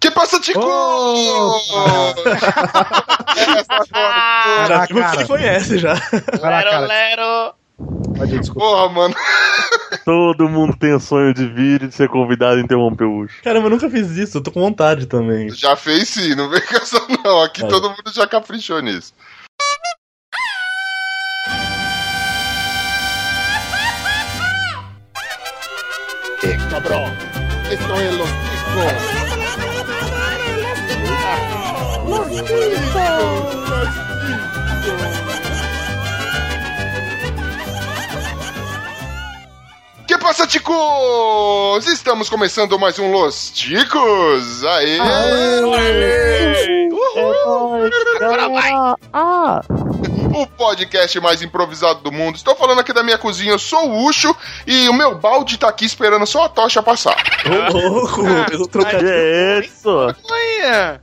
Que passa, Tico? Já vimos que conhece já. Lero, lero. Pode ir, desculpa. Porra, mano. Todo mundo tem o sonho de vir e de ser convidado a interromper o Ucho. Caramba, eu nunca fiz isso, eu tô com vontade também. Já fez sim, não vem com essa não. Aqui É. todo mundo já caprichou nisso. Cabrón. Esto es los ticos. Que passa, ticos? Estamos começando mais um Los Ticos. Aê! O podcast mais improvisado do mundo. Estou falando aqui da minha cozinha, eu sou o Ucho e o meu balde tá aqui esperando só a tocha passar. Ô, louco, pelo Que trocadilho. é isso? Olha.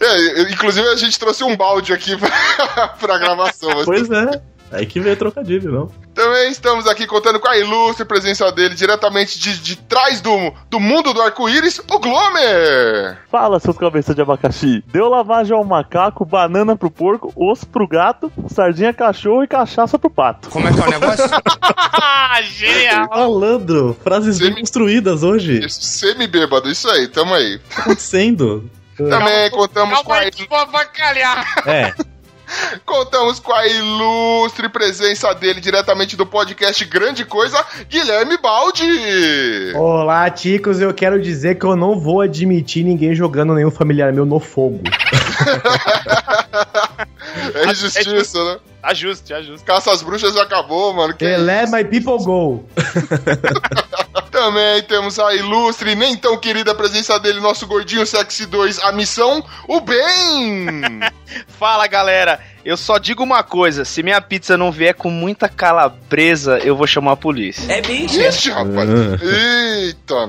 É, inclusive a gente trouxe um balde aqui pra, pra gravação. mas Pois é. Aí que veio trocadilho, não? Também estamos aqui contando com a ilustre presença dele, diretamente de, de trás do, do mundo do arco-íris, o Glomer! Fala, seus cabeças de abacaxi. Deu lavagem ao macaco, banana pro porco, osso pro gato, sardinha cachorro e cachaça pro pato. Como é que é o negócio? Genial. Malandro, frases bem Semi- construídas hoje. Semi-bêbado, isso aí, tamo aí. tá acontecendo? Também contamos com Calma a aí que vou avacalhar. É, Contamos com a ilustre presença dele diretamente do podcast Grande Coisa, Guilherme Baldi! Olá, ticos. Eu quero dizer que eu não vou admitir ninguém jogando nenhum familiar meu no fogo. É injustiça, né? Ajuste, ajuste. Caça às bruxas já acabou, mano. Que Let my people go. Também temos a ilustre e nem tão querida presença dele, nosso gordinho sexy 2, a missão, o bem! Fala, galera. Eu só digo uma coisa: se minha pizza não vier com muita calabresa, eu vou chamar a polícia. É Ixi, rapaz. Eita.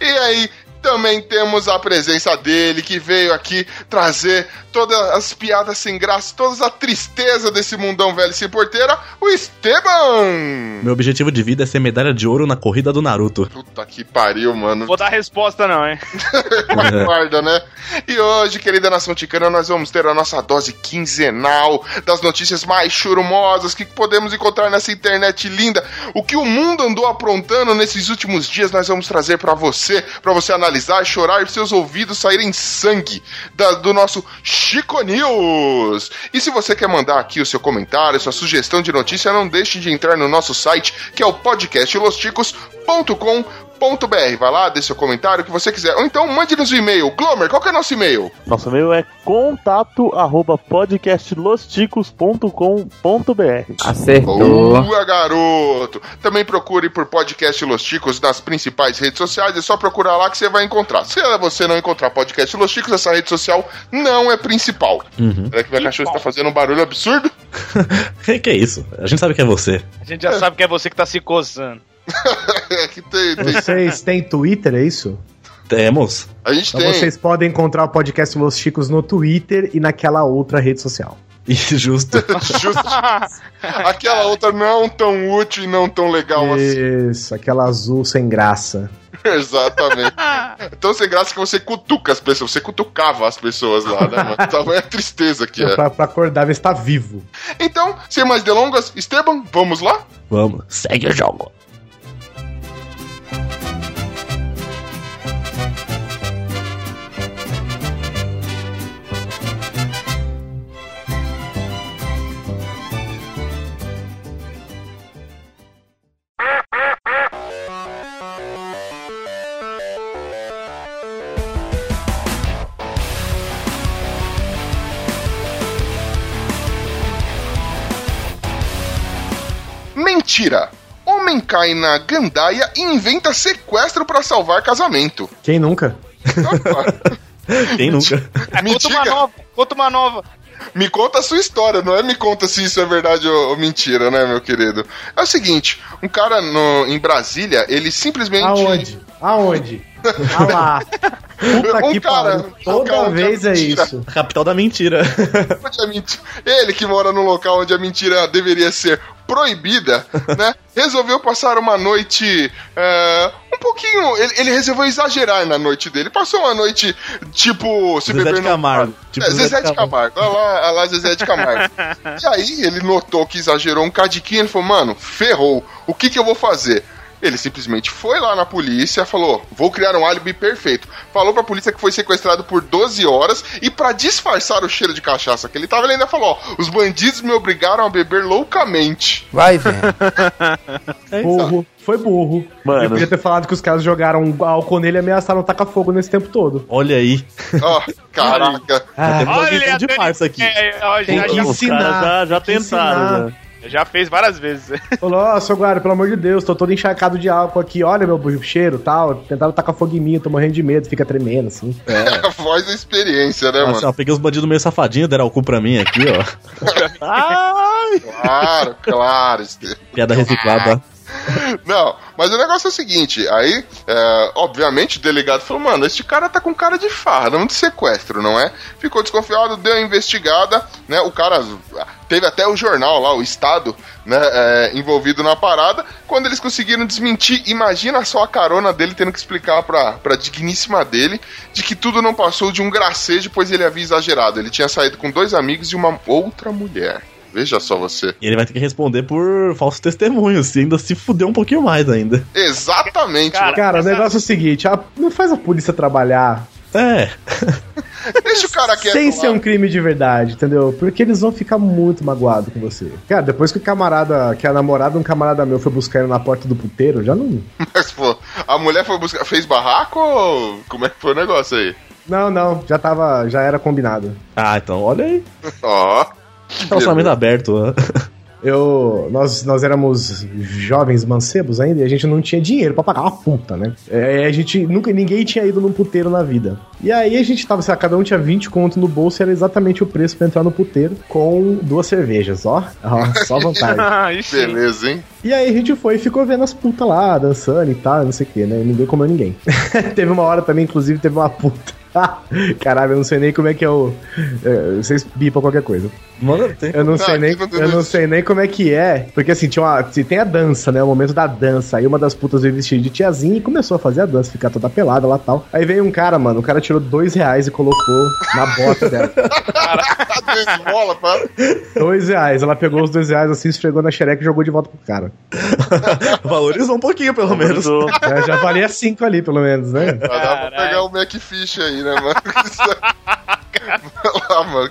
E aí, também temos a presença dele, que veio aqui trazer todas as piadas sem graça, toda a tristeza desse mundão velho sem porteira, o Esteban! meu objetivo de vida é ser medalha de ouro na corrida do Naruto. Puta que pariu, mano. Vou dar resposta, não, hein? Guarda, né? E hoje, querida nação ticana, nós vamos ter a nossa dose quinzenal das notícias mais churumosas que podemos encontrar nessa internet linda. O que o mundo andou aprontando nesses últimos dias, nós vamos trazer pra você, pra você analisar, chorar e seus ouvidos saírem sangue da- do nosso Chico News. E se você quer mandar aqui o seu comentário, sua sugestão de notícia, não deixe de entrar no nosso site, que é o podcastlosticos.com.br. Vai lá, dê seu comentário, o que você quiser. Ou então mande-nos um e-mail. Glomer, qual que é nosso e-mail? Nosso e-mail é contato arroba podcastlosticos.com.br Acertou. Boa, garoto! Também procure por Podcast Los Ticos nas principais redes sociais. É só procurar lá que você vai encontrar. Se você não encontrar Podcast Los Ticos, essa rede social não é principal. Uhum. Será que minha cachorra está fazendo um barulho absurdo? que, que é isso? A gente sabe que é você. A gente já sabe que é você que tá se coçando. É que tem, tem- Vocês têm Twitter, é isso? Temos. A gente Então tem. vocês podem encontrar o podcast Los Chicos no Twitter e naquela outra rede social. E justo. Justo. Aquela outra não tão útil e não tão legal assim. Isso, aquela azul sem graça. Exatamente. Tão sem graça que você cutuca as pessoas. Você cutucava as pessoas lá, né, mano? Tamanha a tristeza que é. Pra, pra acordar, ver se tá vivo. Então, sem mais delongas, Esteban, vamos lá? Vamos, segue o jogo. Mentira! Homem cai na gandaia e inventa sequestro pra salvar casamento. Quem nunca? Quem nunca? É, conta uma nova, conta uma nova. me conta a sua história, não é me conta se isso é verdade ou, ou mentira, né, meu querido? É o seguinte, um cara no- em Brasília, ele simplesmente... Aonde? Aonde? Ah lá. Puta Um que cara, pariu. Toda é vez é mentira. isso. A capital da mentira. onde a menti- Ele que mora no local onde a mentira deveria ser proibida, né? Resolveu passar uma noite é, um pouquinho. Ele, ele resolveu exagerar na noite dele. Passou uma noite, tipo, se Zezé beber de no- Camargo. Tipo é, Zezé de Camargo. Olha lá, olha lá Zezé de Camargo. e aí ele notou que exagerou um cadiquinho. Ele falou, mano, ferrou. O que que eu vou fazer? Ele simplesmente foi lá na polícia, falou: Vou criar um álibi perfeito. Falou pra polícia que foi sequestrado por 12 horas e pra disfarçar o cheiro de cachaça que ele tava, ele ainda falou: Ó, os bandidos me obrigaram a beber loucamente. Vai, velho. Burro. Foi burro. Mano. Eu podia ter falado que os caras jogaram álcool nele e ameaçaram tacar fogo nesse tempo todo. Olha aí. Ó, caraca. Ah, alguém de parça aqui. É, ó, Tem já, que já, Os ensinar, caras já, já tentaram. ensinar. já. Já fez várias vezes. Falou, ó, seu guarda, pelo amor de Deus, tô todo encharcado de álcool aqui, olha meu cheiro e tal. Tentaram tacar fogo em mim, eu tô morrendo de medo, fica tremendo, assim. A voz da experiência, né, Nossa, mano? ó, peguei os bandidos meio safadinhos, deram o cu pra mim aqui, ó. Ai! Claro, claro. Piada reciclada. Não, mas o negócio é o seguinte, aí, é, obviamente, o delegado falou, mano, este cara tá com cara de farra, não de sequestro, não é? Ficou desconfiado, deu uma investigada, né? O cara teve até o jornal lá, o Estado, né, é, envolvido na parada. Quando eles conseguiram desmentir, imagina só a carona dele tendo que explicar pra, pra digníssima dele de que tudo não passou de um gracejo, pois ele havia exagerado. Ele tinha saído com dois amigos e uma outra mulher. Veja só você. E ele vai ter que responder por falso testemunho, se ainda se fuder um pouquinho mais ainda. Exatamente, Cara, mano. Cara, o negócio é o seguinte, a- não faz a polícia trabalhar É. Deixa o cara quieto sem lá. ser um crime de verdade, entendeu? Porque eles vão ficar muito magoados com você. Cara, depois que o camarada, que a namorada de um camarada meu foi buscar ele na porta do puteiro, já não. Mas, pô, a mulher foi buscar. Fez barraco ou. Como é que foi o negócio aí? Não, não, já tava, já era combinado. Ah, então olha aí. Ó. Relacionamento aberto. né? Eu, nós, nós éramos jovens mancebos ainda e a gente não tinha dinheiro pra pagar uma puta, né? É, a gente nunca, ninguém tinha ido num puteiro na vida. E aí a gente tava, sei lá, cada um tinha 20 conto no bolso e era exatamente o preço pra entrar no puteiro com duas cervejas, ó. Ó, só vantagem. Sim. Beleza, hein? E aí a gente foi e ficou vendo as putas lá, dançando e tal, não sei o que, né? Ninguém comeu ninguém. teve uma hora também, inclusive, teve uma puta. Caralho, eu não sei nem como é que é o. é, Vocês bipam qualquer coisa. Mano, tem. Eu não Tá, sei nem, tem eu não sei nem como é que é. Porque assim, tinha uma, se tem a dança, né? O momento da dança. Aí uma das putas veio vestida de tiazinha e começou a fazer a dança, ficar toda pelada lá e tal. Aí veio um cara, mano. O cara tirou dois reais e colocou na bota dela. Tá de bola, pá. dois reais. Ela pegou os dois reais assim, esfregou na xereca e jogou de volta pro cara. Valorizou um pouquinho, pelo menos. É, já valia cinco ali, pelo menos, né? Já dá pra pegar o Macfish aí, né, mano? Vai lá, mano.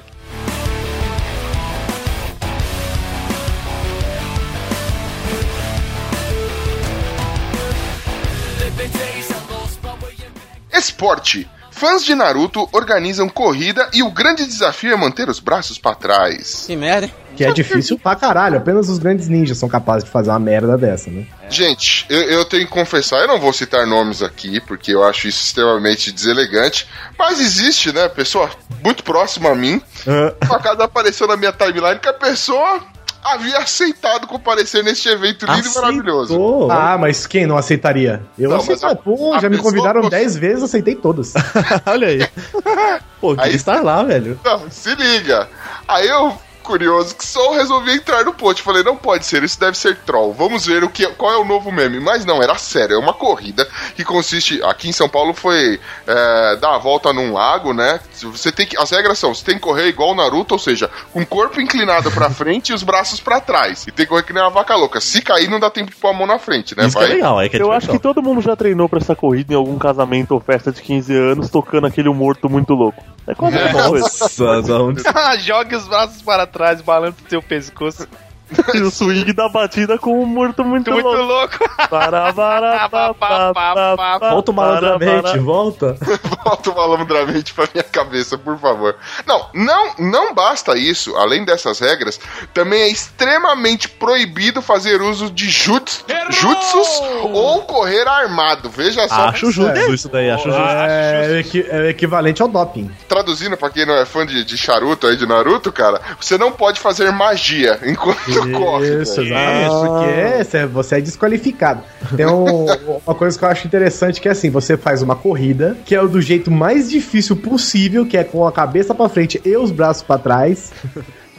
Esporte. Fãs de Naruto organizam corrida e o grande desafio é manter os braços pra trás. Que merda, hein? Que é difícil pra caralho. Apenas os grandes ninjas são capazes de fazer uma merda dessa, né? Gente, eu, eu tenho que confessar, eu não vou citar nomes aqui, porque eu acho isso extremamente deselegante, mas existe, né, pessoa muito próxima a mim, Ah, uma casa apareceu na minha timeline que a pessoa havia aceitado comparecer neste evento lindo e maravilhoso. aceitou. Ah, mas quem não aceitaria? Eu Não, aceito. a- Pô, a já me convidaram gost- 10 vezes, aceitei todas. Olha aí. Pô, Aí- estar lá, velho. Não, se liga. Aí eu, curioso que só resolvi entrar no post. Falei, não pode ser, isso deve ser troll. Vamos ver o que, qual é o novo meme. Mas não, era sério, é uma corrida que consiste. Aqui em São Paulo foi é, dar a volta num lago, né? Você tem que. As regras são: você tem que correr igual o Naruto, ou seja, com o corpo inclinado pra frente e os braços pra trás. E tem que correr que nem uma vaca louca. Se cair, não dá tempo de pôr a mão na frente, né? Isso que é legal, é que é Eu acho que todo mundo já treinou pra essa corrida em algum casamento ou festa de 15 anos, tocando aquele morto muito louco. É quase coisa. Nossa, onde... Jogue os braços para trás, balando o seu pescoço. E o swing da batida com um morto muito, Muito louco. louco. Para, para, pa, pa, pa, pa, Volta malandramente, volta. Volta malandramente pra minha cabeça, por favor. Não, não, não basta isso. Além dessas regras, também é extremamente proibido fazer uso de jutsu, jutsus ou correr armado. Veja só. Acho justo isso daí, acho justo. É, o é o equivalente ao doping. Traduzindo pra quem não é fã de, de charuto aí, de Naruto, cara, você não pode fazer magia enquanto corre. Isso, velho. exatamente. Porque você- você é desqualificado. Tem um- uma coisa que eu acho interessante que é assim: você faz uma corrida, que é o do jeito mais difícil possível, que é com a cabeça pra frente e os braços pra trás.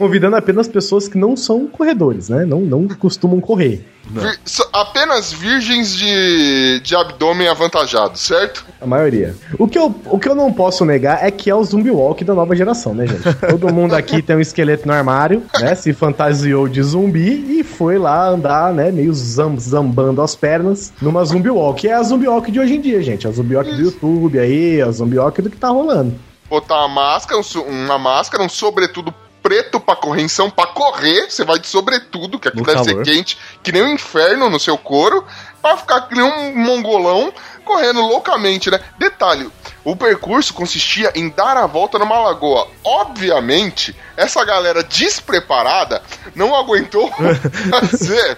Convidando apenas pessoas que não são corredores, né? Não, não costumam correr. Vir- apenas virgens de, de abdômen avantajado, certo? A maioria. O que, eu, o que eu não posso negar é que é o zumbi walk da nova geração, né, gente? Todo mundo aqui tem um esqueleto no armário, né? Se fantasiou de zumbi e foi lá andar, né? Meio zam- zambando as pernas numa zumbi walk. É a zumbi walk de hoje em dia, gente. A zumbi walk do YouTube aí, a zumbi walk do que tá rolando. Botar uma máscara, um uma máscara, um sobretudo preto pra correção, pra correr, você vai de sobretudo, que aqui No deve calor. ser quente, que nem um inferno no seu couro, pra ficar que nem um mongolão correndo loucamente, né? Detalhe, o percurso consistia em dar a volta numa lagoa. Obviamente, essa galera despreparada não aguentou fazer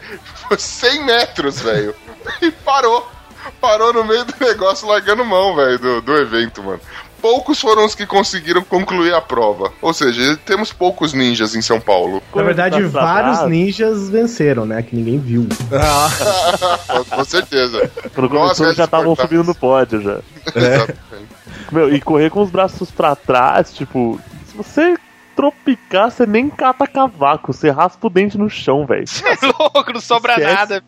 100 metros, velho. E parou. Parou no meio do negócio largando mão, velho, do, do evento, mano. Poucos foram os que conseguiram concluir a prova. Ou seja, temos poucos ninjas em São Paulo. Na verdade, vários ninjas venceram, né? Que ninguém viu. Com certeza. Nós, começou, velhos já estavam subindo no pódio já. Exatamente. Meu, e correr com os braços pra trás, tipo, se você tropicar, você nem cata cavaco, você raspa o dente no chão, velho. É louco, não sobra Esquece. nada.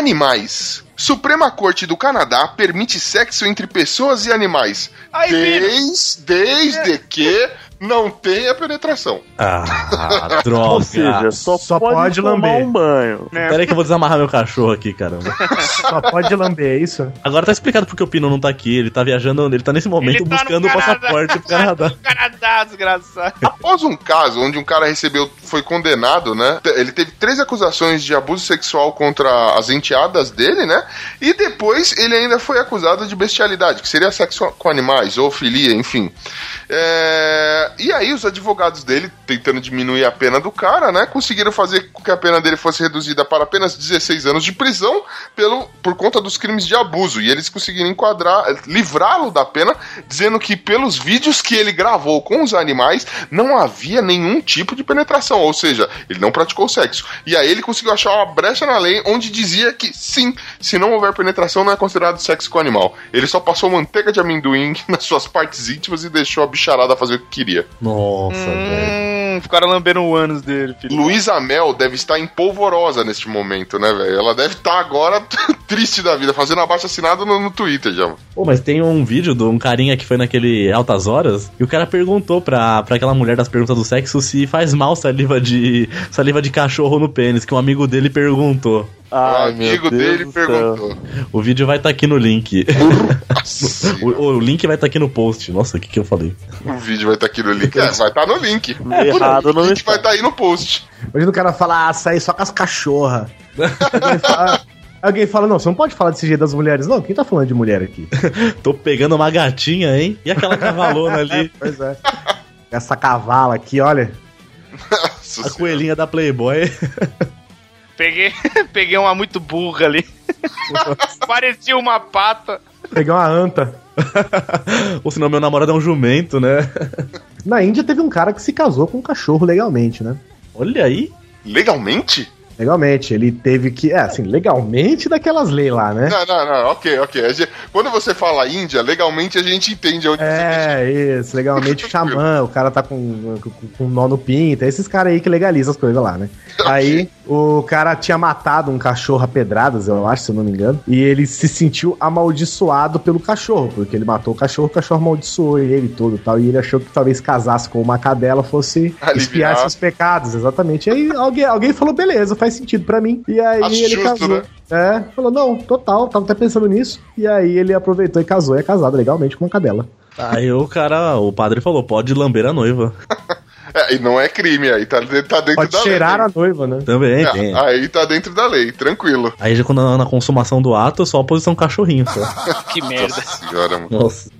Animais. Suprema Corte do Canadá permite sexo entre pessoas e animais. Aí, Desde, desde que não tenha penetração. Ah, droga. Ou seja, só, Só pode, pode lamber. um banho. Pera aí que eu vou desamarrar meu cachorro aqui, caramba. Só pode lamber, é isso? Agora tá explicado porque o Pino não tá aqui. Ele tá viajando, ele tá nesse momento tá buscando o passaporte pro Canadá. Canadá, desgraçado. Após um caso onde um cara recebeu, foi condenado, né? Ele teve três acusações de abuso sexual contra as enteadas dele, né? E depois ele ainda foi acusado de bestialidade, que seria sexo com animais, ou filia, enfim. É, E aí os advogados dele, tentando diminuir a pena do cara, né? Conseguiram fazer com que a pena dele fosse reduzida para apenas 16 anos de prisão pelo, por conta dos crimes de abuso. E eles conseguiram enquadrar, livrá-lo da pena, dizendo que pelos vídeos que ele gravou com os animais, não havia nenhum tipo de penetração. Ou seja, ele não praticou sexo. E aí ele conseguiu achar uma brecha na lei onde dizia que sim, se não houver penetração, não é considerado sexo com animal. Ele só passou manteiga de amendoim nas suas partes íntimas e deixou a bicharada fazer o que queria. Nossa, velho. Hum, ficaram lambendo o ânus dele, filho. Luísa Mel deve estar em polvorosa neste momento, né, velho? Ela deve estar agora triste da vida, fazendo abaixo assinado no, no Twitter já. Pô, mas tem um vídeo de um carinha que foi naquele Altas Horas e o cara perguntou pra, pra aquela mulher das perguntas do sexo se faz mal saliva de saliva de cachorro no pênis, que um amigo dele perguntou. O Ai, meu amigo Deus dele perguntou. O vídeo vai estar aqui no link. O, o link vai estar aqui no post. Nossa, o que, que eu falei? o vídeo vai estar aqui no link. É, vai estar no link. Errado o não link vai estar aí no post. Imagina o cara falar, ah, sair só com as cachorras. Alguém fala, alguém fala, não, você não pode falar desse jeito das mulheres, não. Quem tá falando de mulher aqui? Tô pegando uma gatinha, hein? E aquela cavalona ali, Pois é. Essa cavala aqui, olha. Nossa a Senhora. coelhinha da Playboy. Peguei, peguei uma muito burra ali. Parecia uma pata. Peguei uma anta. Ou senão meu namorado é um jumento, né? Na Índia teve um cara que se casou com um cachorro legalmente, né? Olha aí. Legalmente? Legalmente. Ele teve que. É, assim, legalmente daquelas leis lá, né? Não, não, não, ok, ok. Gente- quando você fala Índia, legalmente a gente entende onde você É, isso, legalmente o xamã, o cara tá com, com, com nó no pinto, é esses caras aí que legalizam as coisas lá, né? Aí o cara tinha matado um cachorro a pedradas, eu acho, se eu não me engano, e ele se sentiu amaldiçoado pelo cachorro, porque ele matou o cachorro, o cachorro amaldiçoou ele todo e tal, e ele achou que talvez casasse com uma cadela fosse Aliviar. espiar seus pecados, exatamente. E aí alguém, alguém falou, beleza, faz sentido pra mim, e aí Acho ele justo, casou. né? É, falou, não, total, tava até pensando nisso. E aí ele aproveitou e casou, e é casado legalmente com uma cadela. Aí o cara, o padre falou: pode lamber a noiva. É, e não é crime, aí tá, tá dentro Pode da cheirar lei. a noiva, né? Também É, tem. aí tá dentro da lei, tranquilo. Aí já quando na consumação do ato, só a posição cachorrinho. Só. Que merda. Nossa senhora, mano. Nossa.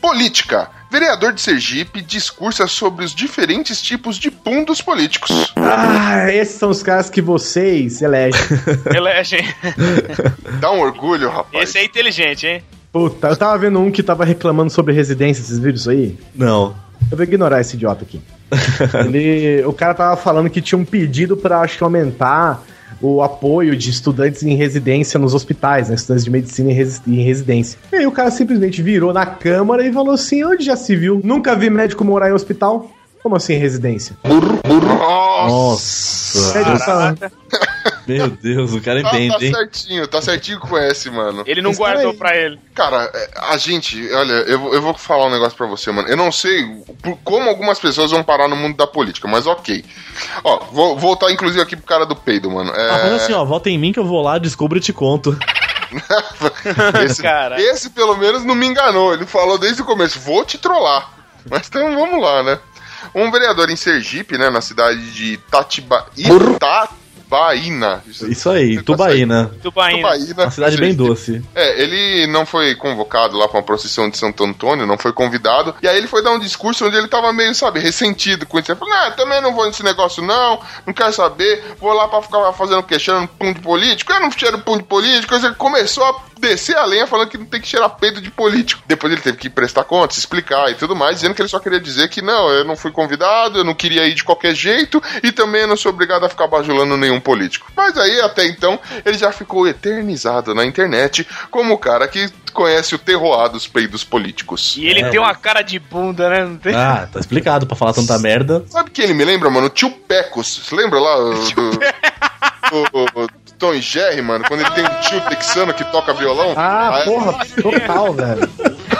Política. Vereador de Sergipe discursa sobre os diferentes tipos de pundos políticos. Ah, esses são os caras que vocês elegem. Elegem. Dá um orgulho, rapaz. Esse é inteligente, hein? Puta, eu tava vendo um que tava reclamando sobre residência, vocês viram isso aí? Não. Eu vou ignorar esse idiota aqui. Ele, o cara tava falando que tinha um pedido pra, acho que, aumentar o apoio de estudantes em residência nos hospitais, né? Estudantes de medicina em, resi- em residência. E aí o cara simplesmente virou na câmara e falou assim: onde já se viu? Nunca vi médico morar em hospital? Como assim em residência? Nossa. Nossa. Tá- Meu Deus, o cara Tá, tá entende, hein? certinho, tá certinho que conhece, mano. Ele não Esse guardou aí- pra ele. Cara, é, a gente, olha, eu, vou- eu vou falar um negócio pra você, mano. Eu não sei por- como algumas pessoas vão parar no mundo da política, mas ok. Ó, vou voltar inclusive aqui pro cara do peido, mano. É, Ah, mas assim, ó, volta em mim que eu vou lá, descubro e te conto. esse, Cara. esse pelo menos não me enganou. Ele falou desde o começo, vou te trollar. Mas então vamos lá, né? Um vereador em Sergipe, né, na cidade de Tatiba... Itabaína. Isso aí, Tá Tubaína. Tubaína. Itabaína. Uma cidade bem doce. É, ele não foi convocado lá pra uma procissão de Santo Antônio, não foi convidado. E aí ele foi dar um discurso onde ele tava meio, sabe, ressentido com isso. Ele falou, ah, também não vou nesse negócio não, não quero saber, vou lá pra ficar fazendo o quê? Cheirando pum de político? Eu não cheiro pum de político. Ele começou a descer a lenha falando que não tem que cheirar peito de político. Depois ele teve que prestar contas, explicar e tudo mais, dizendo que ele só queria dizer que não, eu não fui convidado, eu não queria ir de qualquer jeito e também eu não sou obrigado a ficar bajulando nenhum político. Mas aí, até então, ele já ficou eternizado na internet como o cara que conhece o terroir dos peidos políticos. E ele É, tem uma cara de bunda, né? Não tem? Ah, tá explicado pra falar tanta merda. Sabe quem ele me lembra, mano? O tio Pecos. Você lembra lá o- do, do, do Tom e Jerry, mano? Quando ele tem um tio texano que toca violão? Ah, Aí- porra, total, velho.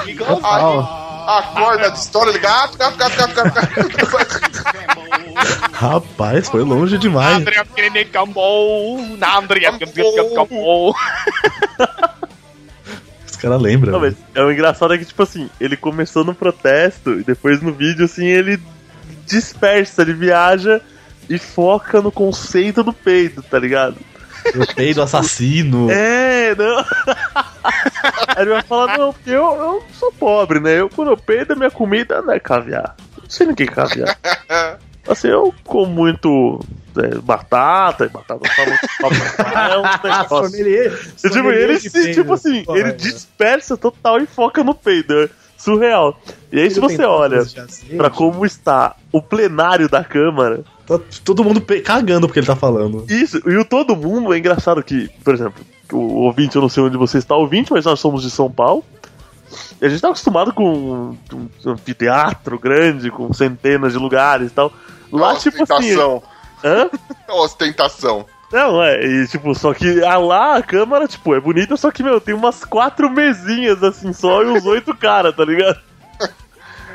Aí, Total. Acorda de história, ele gato, gato, gato, gato, gato, gato. Rapaz, foi longe demais. Os caras lembram. Não, mas é o engraçado é que, tipo assim, ele começou no protesto e depois no vídeo, assim, ele dispersa, ele viaja e foca no conceito do peido, tá ligado? O peido assassino. É, não. Aí ele vai falar, não, porque eu, eu sou pobre, né? Eu, quando eu peido, minha comida não é caviar. Não sei nem o que é caviar. Assim, eu como muito é, batata, e batata muito é um Ah. E, tipo, ele se, tipo assim, Porra, ele dispersa total e foca no peido. É surreal. E aí, se você olha pra como está o plenário da Câmara, Tá todo mundo cagando porque ele tá falando. isso, e o todo mundo é engraçado que, por exemplo, o ouvinte, eu não sei onde você está ouvinte, mas nós somos de São Paulo. E a gente tá acostumado com um, um anfiteatro grande, com centenas de lugares e tal. Lá, tipo assim. Ostentação. Hã? Ostentação. Não, é, e tipo, só que ah, lá a câmara, tipo, é bonita, só que, meu, tem umas quatro mesinhas assim só e uns oito caras, tá ligado?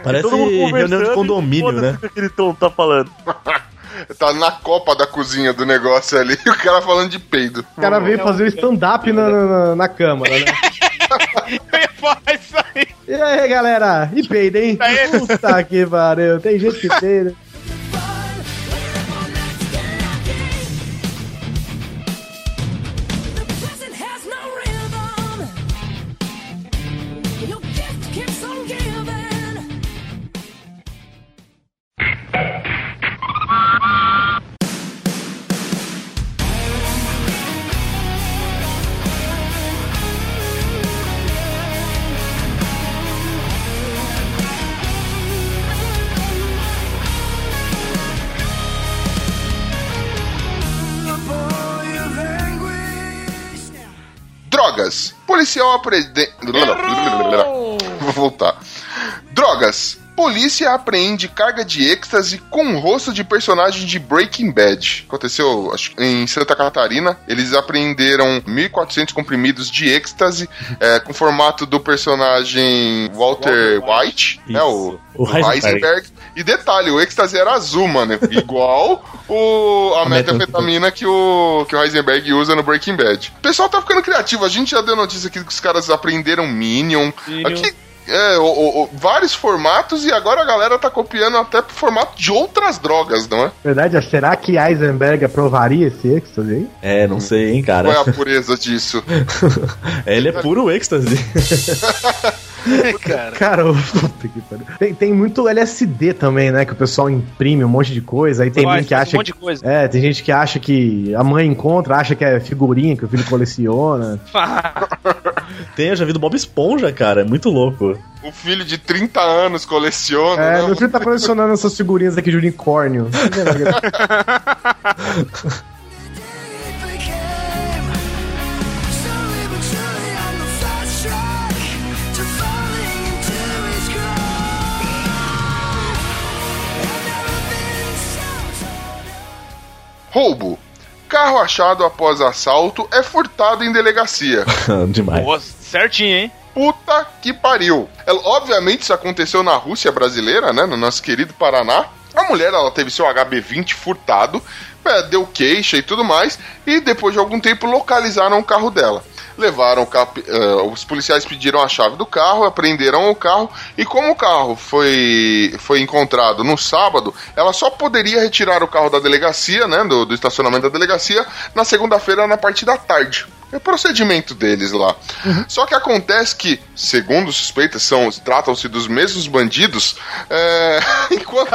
Parece reunião de e condomínio, né? o que aquele tom tá falando. Tá na copa da cozinha do negócio ali, o cara falando de peido. O cara veio fazer o stand-up na, na, na câmara, né? Eu ia falar isso aí. E aí, galera? E peida, hein? Puta que pariu. Tem gente que peida. Drogas. Policial apreende. Polícia apreende carga de êxtase com o rosto de personagem de Breaking Bad. Aconteceu acho, em Santa Catarina. Eles apreenderam 1.400 comprimidos de êxtase é, com formato do personagem Walter White, né, o. O o Heisenberg. Heisenberg. E detalhe, o êxtase era azul, mano. Igual o, a A metanfetamina que o, que o Heisenberg usa no Breaking Bad. O pessoal tá ficando criativo. A gente já deu notícia aqui que os caras aprenderam Minion. Minion. Aqui, é, o- o- vários formatos e agora a galera tá copiando até pro formato de outras drogas, não é? Verdade, será que Eisenberg aprovaria esse êxtase aí? É, não sei, hein, Qual é cara. a pureza disso? Ele é puro êxtase. Cara. Cara, puta que pariu. Tem, tem muito LSD também, né? Que o pessoal imprime um monte de coisa. Aí tem gente que acha. um monte de coisa. É, tem gente que acha que a mãe encontra, acha que é figurinha que o filho coleciona. Tem, eu já vi do Bob Esponja, cara. É muito louco. O filho de 30 anos coleciona, É, né? meu filho tá colecionando essas figurinhas aqui de unicórnio. Roubo. Carro achado após assalto é furtado em delegacia. Demais. Pô, certinho, hein? Puta que pariu. É, obviamente isso aconteceu na Rússia brasileira, né? No nosso querido Paraná. A mulher, ela teve seu HB20 furtado, é, deu queixa e tudo mais, e depois de algum tempo localizaram o carro dela. Levaram carro, eh, os policiais pediram a chave do carro, apreenderam o carro, e como o carro foi, foi encontrado no sábado, ela só poderia retirar o carro da delegacia, né? Do, do estacionamento da delegacia, na segunda-feira, na parte da tarde. É o procedimento deles lá. Só que acontece que, segundo suspeitas, são tratam-se dos mesmos bandidos. é, enquanto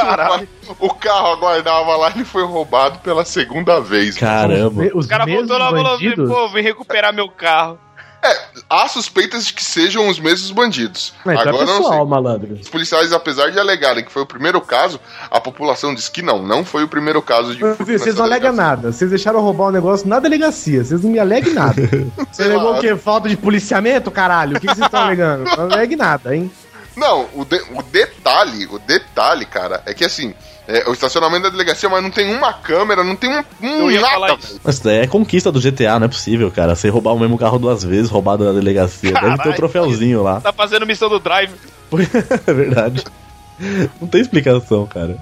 o, carro aguardava lá, ele foi roubado pela segunda vez. Caramba. Os O cara mesmos voltou lá e falou assim, bandidos. pô, vim recuperar meu carro. É, há suspeitas de que sejam os mesmos bandidos. Mas é Agora eu não sei. pessoal, malandro. Os policiais, apesar de alegarem que foi o primeiro caso, a população diz que não, não foi o primeiro caso de Vocês não alegam nada. Vocês deixaram roubar o negócio na delegacia. Vocês não me aleguem nada. Você alegou o quê? Falta de policiamento, caralho? O que que vocês estão alegando? Não alegue nada, hein? Não, o, de- o detalhe, o detalhe, cara, é que assim, é, o estacionamento da delegacia, mas não tem uma câmera, não tem um, um nada. Mas é conquista do GTA, não é possível, cara. Você roubar o mesmo carro duas vezes, roubado da delegacia. Deve ter um Caralho. troféuzinho lá. Tá fazendo missão do Drive. é verdade. Não tem explicação, cara.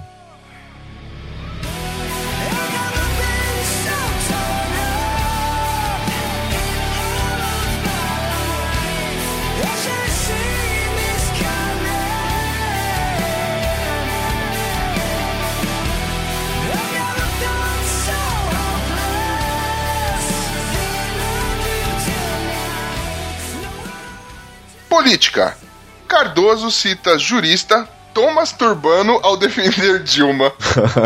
Política. Cardoso cita jurista Thomas Turbano ao defender Dilma.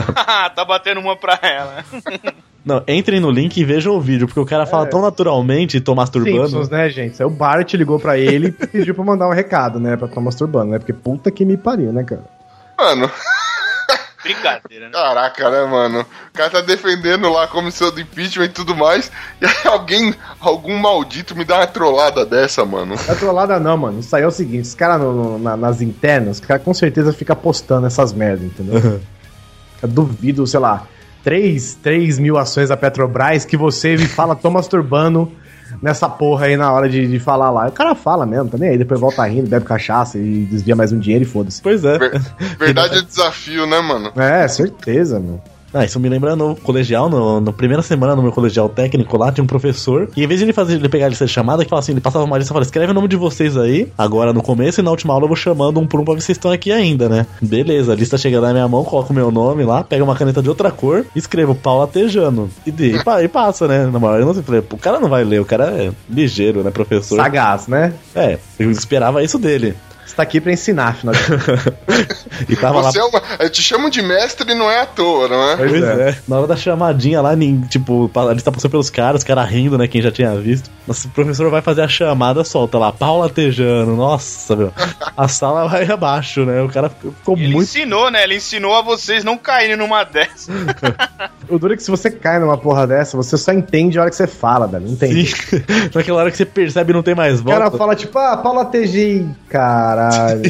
tá batendo uma pra ela. Não, entrem no link e vejam o vídeo, porque o cara fala tão naturalmente, tô masturbando. Simpsons, né, gente? Aí o Bart ligou pra ele e pediu pra mandar um recado, né? Pra Thomas Turbano, né? Porque puta que me pariu, né, cara? Mano, Brincadeira, né? caraca, né, mano? O cara tá defendendo lá a comissão do impeachment e tudo mais, e aí alguém, algum maldito me dá uma trollada dessa, mano. Não é trollada não, mano. Isso aí é o seguinte, os caras na- nas internas, os caras com certeza ficam postando essas merdas, entendeu? Eu duvido, sei lá, 3, 3 mil ações da Petrobras que você me fala Thomas Turbano nessa porra aí na hora de, de falar lá. O cara fala mesmo também, aí depois volta rindo, bebe cachaça e desvia mais um dinheiro e foda-se. Pois é. Ver- Verdade é desafio, né, mano? É, certeza, meu. Ah, isso me lembra no colegial, no, na primeira semana no meu colegial técnico lá, tinha um professor, e em vez de ele fazer ele pegar a lista de chamada, que fala assim, ele passava uma lista e falava, escreve o nome de vocês aí, agora no começo, e na última aula eu vou chamando um por um pra ver se vocês estão aqui ainda, né? Beleza, a lista chega na minha mão, coloco o meu nome lá, pega uma caneta de outra cor, escrevo Paula Tejano. E, de- e, e passa, né? Na maior, eu não sei, falei, o cara não vai ler, o cara é ligeiro, né, professor? Sagaz, né? É, eu esperava isso dele. Você tá aqui pra ensinar, afinal de. E Você lá é uma. Eu te chamo de mestre e não é à toa, não é? Pois é. Na hora da chamadinha lá, tipo, a lista passou pelos caras, os caras rindo, né? Quem já tinha visto. Nossa, o professor vai fazer a chamada, solta lá, Paula Tejano. Nossa, meu. A sala vai abaixo, né? O cara ficou Ele muito. ensinou, né? Ele ensinou a vocês não caírem numa dessas. O duro é que se você cai numa porra dessa, você só entende a hora que você fala, velho. Não entende. Sim. Naquela hora que você percebe não tem mais O cara volta. fala tipo, ah, Paula TG, caralho.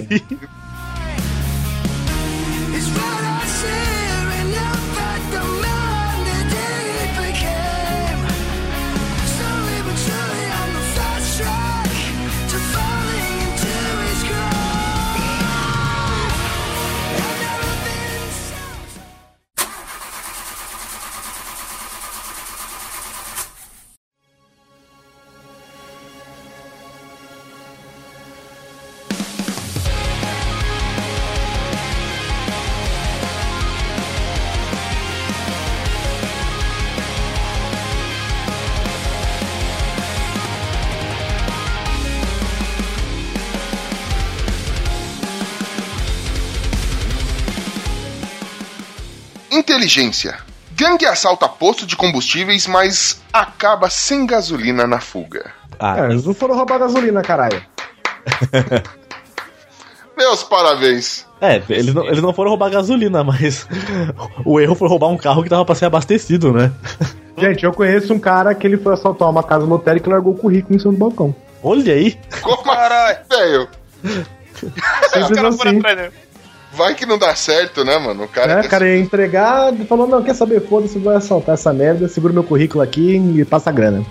Inteligência. Gangue assalta posto de combustíveis, mas acaba sem gasolina na fuga. Ah, É, eles não foram roubar gasolina, caralho. Meus parabéns. é, eles não, eles não foram roubar gasolina, mas o erro foi roubar um carro que tava pra ser abastecido, né? Gente, eu conheço um cara que ele foi assaltar uma casa lotérica e largou o currículo em cima do balcão. Olha aí. Como Caralho. assim, velho? Simples assim. Vai que não dá certo, né, mano? O cara. É, o cara ia entregar e falou: Não, quer saber? Foda-se, vai assaltar essa merda, segura meu currículo aqui e passa a grana.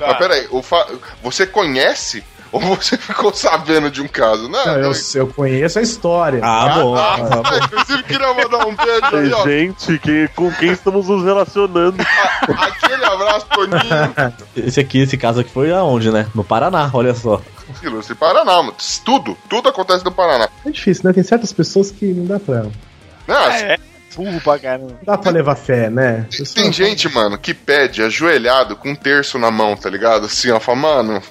Mas peraí, o fa... você conhece ou você ficou sabendo de um caso? Não, Não, eu, eu conheço a história. Ah, bom. Ah, Ah, bom. inclusive queria mandar um beijo Tem aí, ó. gente que, com quem estamos nos relacionando. Aquele abraço, Toninho. Esse aqui, esse caso aqui foi aonde, né? No Paraná, olha só. Ilustre Paraná, mano. Tudo, tudo acontece no Paraná. É difícil, né? Tem certas pessoas que não dá pra. Não assim, É, burro pra caramba. dá pra levar fé, né? tem, tem gente, mano, que pede ajoelhado com um terço na mão, tá ligado? Assim, ó, fala, mano,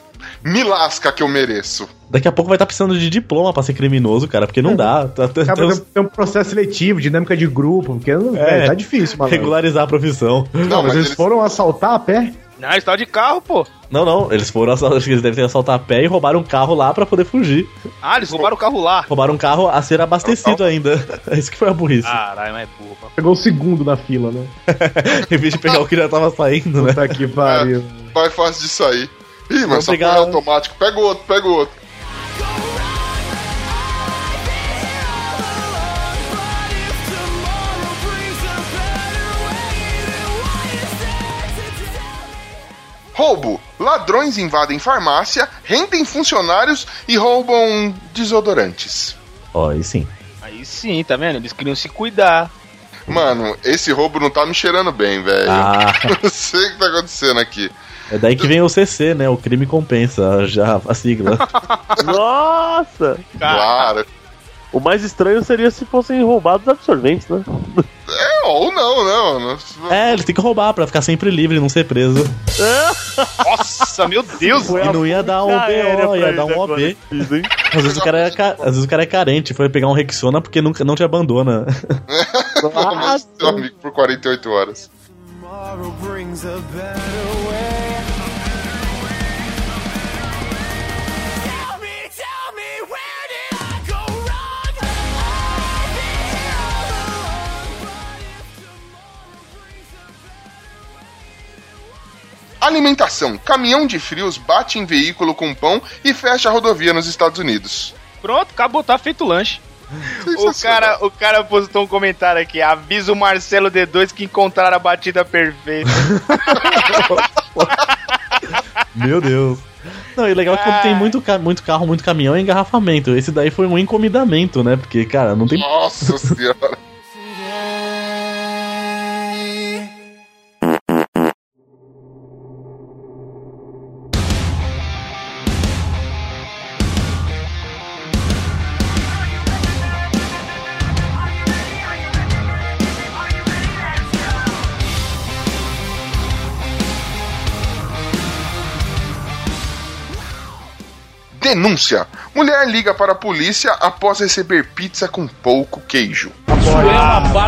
me lasca que eu mereço. Daqui a pouco vai estar precisando de diploma pra ser criminoso, cara, porque não dá. Tá, tá- tem tem um processo seletivo, dinâmica de grupo, porque não, É. é, tá difícil, mano. regularizar a profissão. Não, Mas eles foram assaltar a pé? Não, eles estavam de carro, pô. Não, não, eles foram assaltar, acho que eles devem ter assaltar a pé e roubaram um carro lá pra poder fugir. Ah, eles roubaram o carro lá. Roubaram um carro a ser abastecido ainda. É isso que foi a burrice. Caralho, mas é burro. Pegou o segundo na fila, né? em vez de pegar o que já tava saindo, né? Puta que pariu. Vai fácil de sair. Ih, mas só foi automático. Pega o outro, pega o outro. Roubo. Ladrões invadem farmácia, rendem funcionários e roubam desodorantes. Ó, aí sim. Aí sim, tá vendo? Eles queriam se cuidar. Mano, esse roubo não tá me cheirando bem, velho. Ah, Não sei o que tá acontecendo aqui. É daí que vem o CC, né? O crime compensa, já a sigla. Nossa! Claro. O mais estranho seria se fossem roubados absorventes, né? É, ou não, né, mano? É, eles têm que roubar pra ficar sempre livre e não ser preso. Nossa, meu Deus! E não ia dar um BO, ia dar um OB. Às vezes, o cara é ca- Às vezes o cara é carente, foi pegar um Rexona porque nunca, não te abandona. Vamos, seu amigo, por 48 horas. Tomorrow brings a better Alimentação. Caminhão de frios bate em veículo com pão e fecha a rodovia nos Estados Unidos. Pronto, acabou, tá feito o lanche. O cara, o cara postou um comentário aqui. Avisa o Marcelo D2 que encontraram a batida perfeita. Meu Deus. Não, e legal é que quando tem muito, ca- muito carro, muito caminhão, é engarrafamento. Esse daí foi um encomendamento, né? Porque, cara, não tem. Nossa senhora. Denúncia. Mulher liga para a polícia após receber pizza com pouco queijo.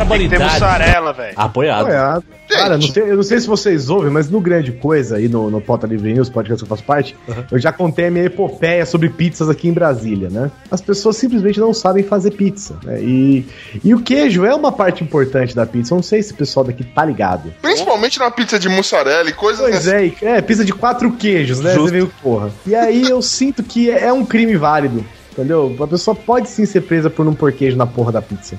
Tem que ter mussarela, velho. Apoiado. Apoiado. Cara, não sei- eu não sei se vocês ouvem, mas no Grande Coisa, aí no, no Pauta Livre News, podcast que eu faço parte, eu já contei a minha epopeia sobre pizzas aqui em Brasília, né? As pessoas simplesmente não sabem fazer pizza, né? E, e o queijo é uma parte importante da pizza. Eu não sei se o pessoal daqui tá ligado. Principalmente na pizza de mussarela e coisas Pois assim. é, é, pizza de quatro queijos, né? Justo. Você veio, porra. E aí eu sinto que é um crime válido, entendeu? A pessoa pode sim ser presa por não pôr queijo na porra da pizza.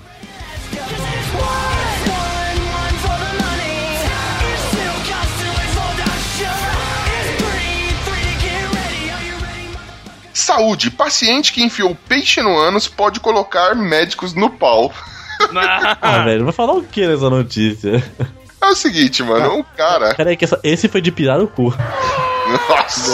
Saúde. Paciente que enfiou peixe no ânus pode colocar médicos no pau. Ah, velho, vai falar o que nessa notícia? É o seguinte, mano. Um cara. Pera aí, que essa- esse foi de pirar o cu. Nossa.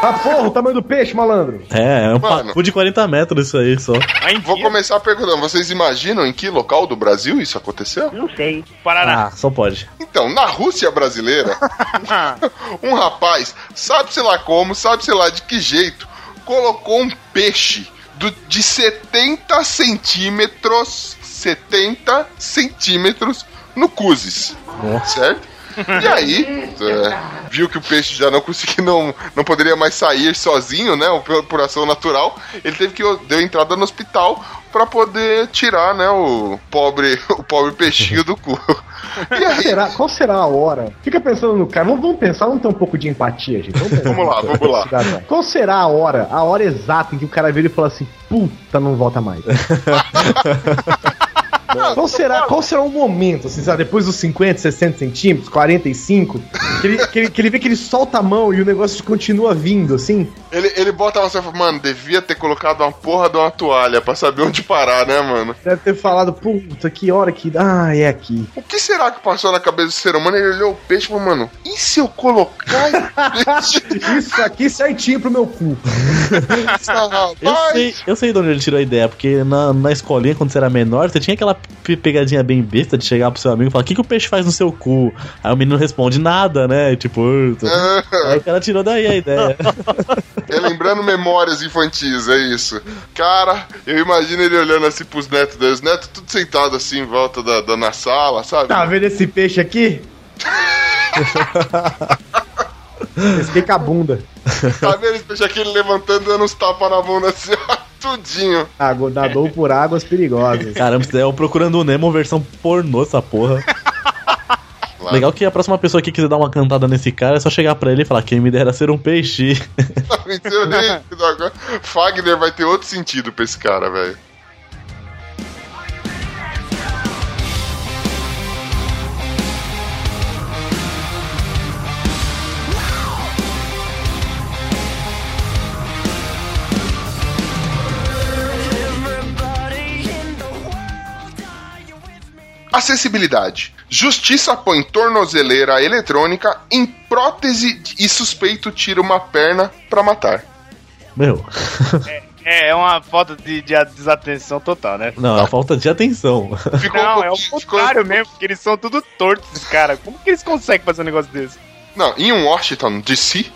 Ah, porra, o tamanho do peixe, malandro. É, é um Mano. papo de 40 metros isso aí só. Aí Vou começar perguntando. Vocês imaginam em que local do Brasil isso aconteceu? Não sei. Paraná. Ah, só pode. Então, na Rússia brasileira, um rapaz, sabe-se lá como, sabe-se lá de que jeito, colocou um peixe do- de 70 centímetros. 70 centímetros no Cuzes. Certo? E aí, é, viu que o peixe já não conseguia, não, não poderia mais sair sozinho, né? Por, por ação natural, ele teve que deu entrada no hospital pra poder tirar, né, o pobre, o pobre peixinho do cu. E Qual aí, será, qual será a hora? Fica pensando no cara. Vamos, vamos pensar, vamos ter um pouco de empatia, gente. Vamos, pensar. Vamos lá, vamos lá. Qual será a hora, a hora exata em que o cara vira e fala assim, puta, não volta mais? Qual será, qual será o momento, assim, sabe, depois dos 50, 60 centímetros, 45, que ele, que, ele, que ele vê que ele solta a mão e o negócio continua vindo, assim? ele, ele bota você e fala, mano, devia ter colocado uma porra de uma toalha pra saber onde parar, né, mano? Deve ter falado, puta, que hora que. Ah, é aqui. O que será que passou na cabeça do ser humano? Ele olhou o peixe e falou, mano, e se eu colocar Isso aqui certinho pro meu cu. nessa Eu sei, eu sei de onde ele tirou a ideia, porque na, na escolinha, quando você era menor, você tinha aquela pegadinha bem besta de chegar pro seu amigo e falar: O que, que o peixe faz no seu cu? Aí o menino responde: Nada, né? Tipo, aí o cara tirou daí a ideia. É lembrando memórias infantis, é isso. Cara, eu imagino ele olhando assim pros netos dele, os netos tudo sentado assim em volta da, da na sala, sabe? Tá vendo esse peixe aqui? Esqueca a bunda. Tá vendo esse peixe aqui levantando, dando uns tapas na bunda assim, ó, tudinho. Água, nadou por águas perigosas. Caramba, isso daí é o Procurando o Nemo versão pornô, essa porra. Claro. Legal que a próxima pessoa que quiser dar uma cantada nesse cara é só chegar pra ele e falar: Quem me dera ser um peixe. Mentira, nem-. Fagner vai ter outro sentido pra esse cara, velho. Acessibilidade. Justiça põe tornozeleira eletrônica em prótese e suspeito tira uma perna pra matar. Meu, É, é uma falta de, de desatenção total, né? não, é uma falta de atenção. Ficou Não, um é o contrário mesmo, porque eles são tudo tortos, esses caras. Como que eles conseguem fazer um negócio desse? Não, em Washington, D.C.,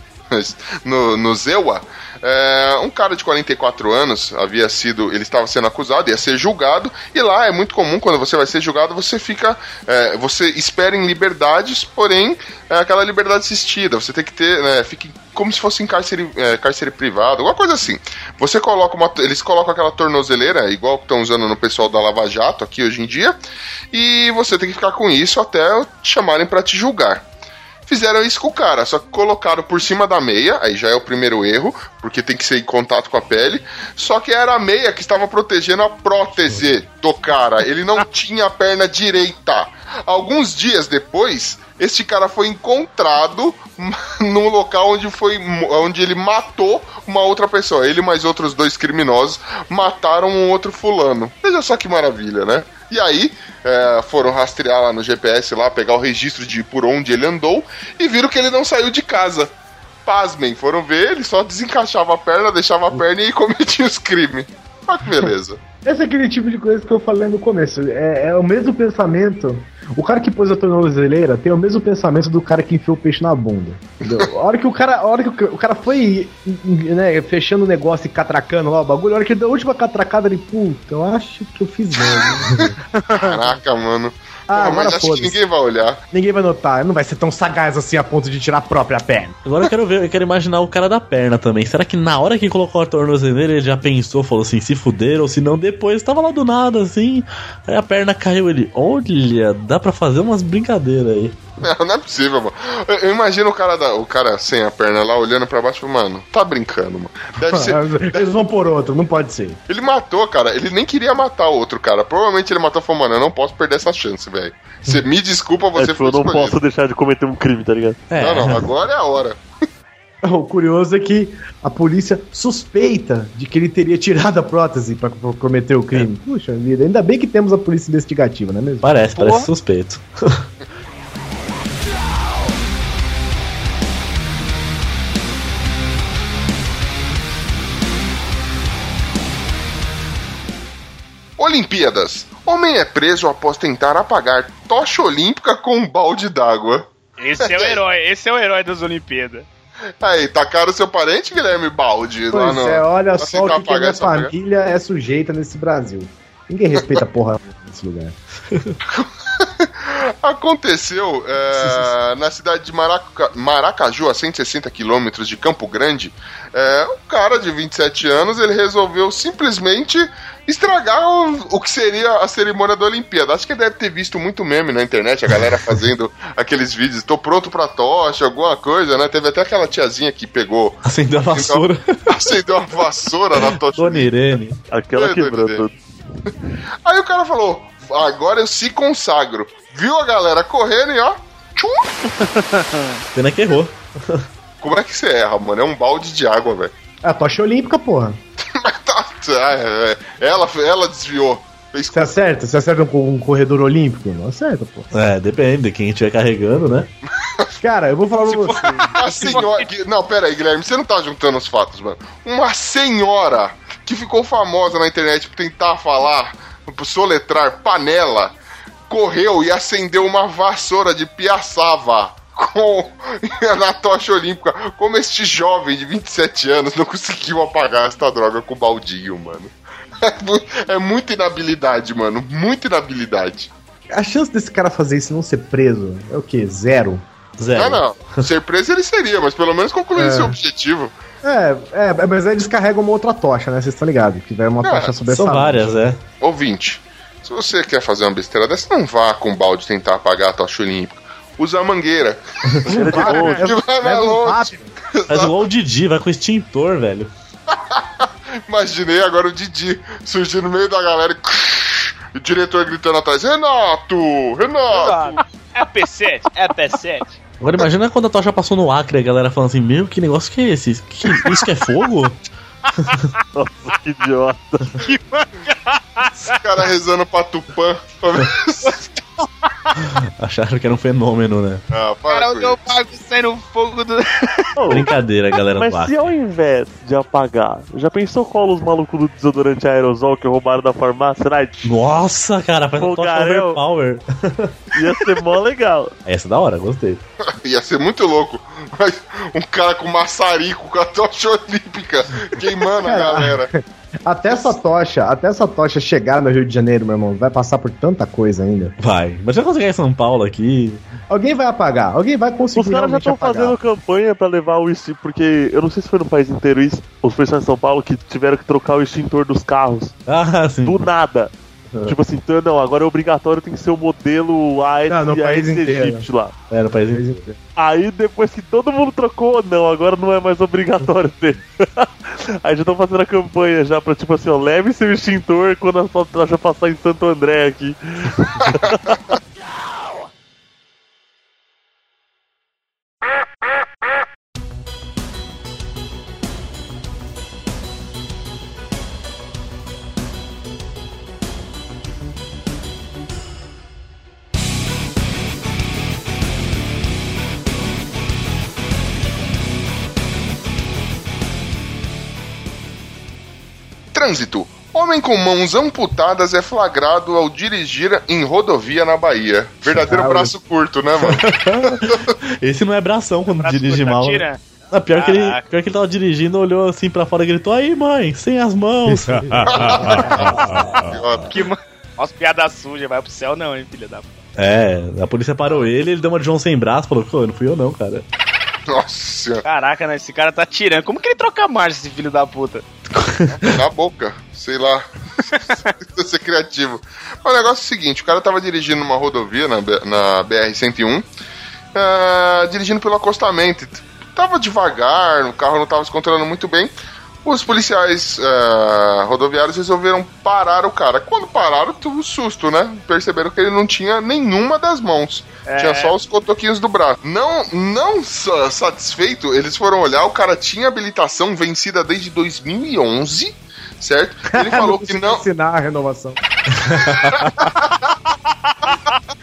no, no Zewa, é, um cara de 44 anos havia sido. Ele estava sendo acusado, ia ser julgado, e lá é muito comum, quando você vai ser julgado, você fica. é, você espera em liberdades, porém, é aquela liberdade assistida. Você tem que ter. Né, fica como se fosse em cárcere, é, cárcere privado, alguma coisa assim. Você coloca uma. Eles colocam aquela tornozeleira, igual que estão usando no pessoal da Lava Jato aqui hoje em dia, e você tem que ficar com isso até chamarem para te julgar. Fizeram isso com o cara, só que colocaram por cima da meia, aí já é o primeiro erro, porque tem que ser em contato com a pele. Só que era a meia que estava protegendo a prótese do cara, ele não tinha a perna direita. Alguns dias depois, este cara foi encontrado num local onde foi onde ele matou uma outra pessoa. Ele e mais outros dois criminosos mataram um outro fulano. Veja só que maravilha, né? E aí, é, foram rastrear lá no GPS, lá, pegar o registro de por onde ele andou e viram que ele não saiu de casa. Pasmem, foram ver, ele só desencaixava a perna, deixava a perna e cometia os crimes. Que beleza. Esse é aquele tipo de coisa que eu falei no começo. É, é o mesmo pensamento. O cara que pôs a tornozeleira tem o mesmo pensamento do cara que enfiou o peixe na bunda. A hora que o cara, a hora que o ca- o cara foi né, fechando o negócio e catracando lá o bagulho, a hora que ele deu a última catracada, ele, puta, eu acho que eu fiz merda. Caraca, mano. Ah, Pô, agora mas acho que ninguém vai olhar. Ninguém vai notar, não vai ser tão sagaz assim a ponto de tirar a própria perna. Agora eu quero ver, eu quero imaginar o cara da perna também. Será que na hora que colocou a tornozeleira ele já pensou, falou assim, se fuder, ou se não, depois tava lá do nada, assim. Aí a perna caiu ele. Olha, dá pra fazer umas brincadeiras aí. Não, não é possível, mano. Eu, eu imagino o cara, da, o cara sem a perna lá olhando pra baixo e falando, mano, tá brincando, mano. Deve ser. Eles vão por outro, não pode ser. Ele matou, cara. Ele nem queria matar o outro cara. Provavelmente ele matou e falou, mano, eu não posso perder essa chance, velho. Você me desculpa, É, você tipo, foi eu não escolhido. posso deixar de cometer um crime, tá ligado? É, Não, não, agora é a hora. O curioso é que a polícia suspeita de que ele teria tirado a prótese pra pra cometer o crime. Puxa vida, ainda bem que temos a polícia investigativa, não é mesmo? parece, Porra. parece suspeito. Olimpíadas. Homem é preso após tentar apagar tocha olímpica com um balde d'água. Esse é o herói, esse é o herói das Olimpíadas. Aí, tacaram seu parente, Guilherme Baldi, lá Pois no. é, olha só o que, que a minha família é sujeita nesse Brasil. Ninguém respeita a porra nesse lugar. Aconteceu é, na cidade de Maraca- Maracaju, a 160 quilômetros de Campo Grande. É, um cara de 27 anos ele resolveu simplesmente estragar o, o que seria a cerimônia da Olimpíada. Acho que ele deve ter visto muito meme na internet, a galera fazendo aqueles vídeos. Tô pronto pra tocha, alguma coisa, né? Teve até aquela tiazinha que pegou, Acendeu a vassoura. acendeu uma vassoura na tocha. Dona Irene. Aquela Doido, quebrou tudo. Aí o cara falou: agora eu se consagro. Viu a galera correndo e ó. Tchum, Pena que errou. Como é que você erra, mano? É um balde de água, velho. É a tocha olímpica, porra. Tá, é, é. ela, ela desviou. Fez Você acerta? Você acerta um, um corredor olímpico? Não acerta, pô. É, depende de quem estiver carregando, né? Cara, eu vou falar pra você. a senhora. Não, pera aí, Guilherme, você não tá juntando os fatos, mano. Uma senhora que ficou famosa na internet por tentar falar, por soletrar panela, correu e acendeu uma vassoura de piaçava. Com na tocha olímpica, como este jovem de 27 anos não conseguiu apagar esta droga com o baldinho, mano. É, mu- é muita inabilidade, mano. Muita inabilidade. A chance desse cara fazer isso e não ser preso é o quê? Zero? Zero. Não, não. Ser preso ele seria, mas pelo menos concluir É. seu objetivo. É, é, mas aí descarrega uma outra tocha, né? Vocês estão ligados? Que vai uma É, tocha sobre São várias, é. Ouvinte, se você quer fazer uma besteira dessa, não vá com o balde tentar apagar a tocha olímpica. Usa a mangueira. Cheira de longe. Que vai. Faz igual o Didi, vai com extintor, velho. Imaginei agora o Didi surgindo no meio da galera e o diretor gritando atrás: Renato! Renato! É P7, é P7. Agora imagina quando a tocha passou no Acre, a galera falando assim, meu, que negócio que é esse? Que- isso que é fogo? Nossa, que idiota. Esse cara rezando pra Tupã. Pra ver se- Acharam que era um fenômeno, né? ah, para Cara, o pago saindo fogo do. Brincadeira, galera Mas se ao invés de apagar, já pensou qual os malucos do desodorante aerosol que roubaram da farmácia? Night? Nossa, cara, faz tocha Fogaréu. overpower. Ia ser mó legal. Essa é da hora, gostei. Ia ser muito louco. Mas um cara com maçarico com a tocha olímpica queimando a galera. Até essa tocha, até essa tocha chegar no Rio de Janeiro, meu irmão, vai passar por tanta coisa ainda. Vai. Imagina quando chegar em São Paulo aqui. Alguém vai apagar, alguém vai conseguir Os caras já estão fazendo campanha pra levar o extintor, porque eu não sei se foi no país inteiro isso, os pessoas de São Paulo que tiveram que trocar o extintor dos carros. Ah, sim. Do nada. Tipo assim, então, não, agora é obrigatório, tem que ser o modelo Aedes Não, no e lá. É, no país inteiro. Aí depois que todo mundo trocou, não, agora não é mais obrigatório ter. Aí já estão fazendo a campanha já pra tipo assim, ó, leve seu extintor quando a sua tocha passar em Santo André aqui. Trânsito. Homem com mãos amputadas é flagrado ao dirigir em rodovia na Bahia. Verdadeiro Ah, braço curto, né, mano? Esse não é bração quando dirige mal. né? Tira. Ah, pior, que ele, pior que ele tava dirigindo, olhou assim pra fora e gritou: Aí, mãe, sem as mãos. Que ma- Nossa, piada suja, vai pro céu não, hein, filha da. é, a polícia parou ele, ele deu uma de João sem braço, falou: Pô, não fui eu não, cara. Nossa senhora. Caraca, né? Esse cara tá tirando. Como que ele troca a marcha, esse filho da puta? Na boca, sei lá. Precisa ser criativo. Mas o negócio é o seguinte: o cara tava dirigindo uma rodovia na, na BR-101, ah, dirigindo pelo acostamento. Tava devagar, o carro não tava se controlando muito bem. Os policiais ah, rodoviários resolveram parar o cara. Quando pararam, teve um susto, né? Perceberam que ele não tinha nenhuma das mãos. Tinha só os cotoquinhos do braço. Não, não sa- satisfeito, eles foram olhar, o cara tinha habilitação vencida desde 2011, certo? Ele falou que não. Ensinar a renovação.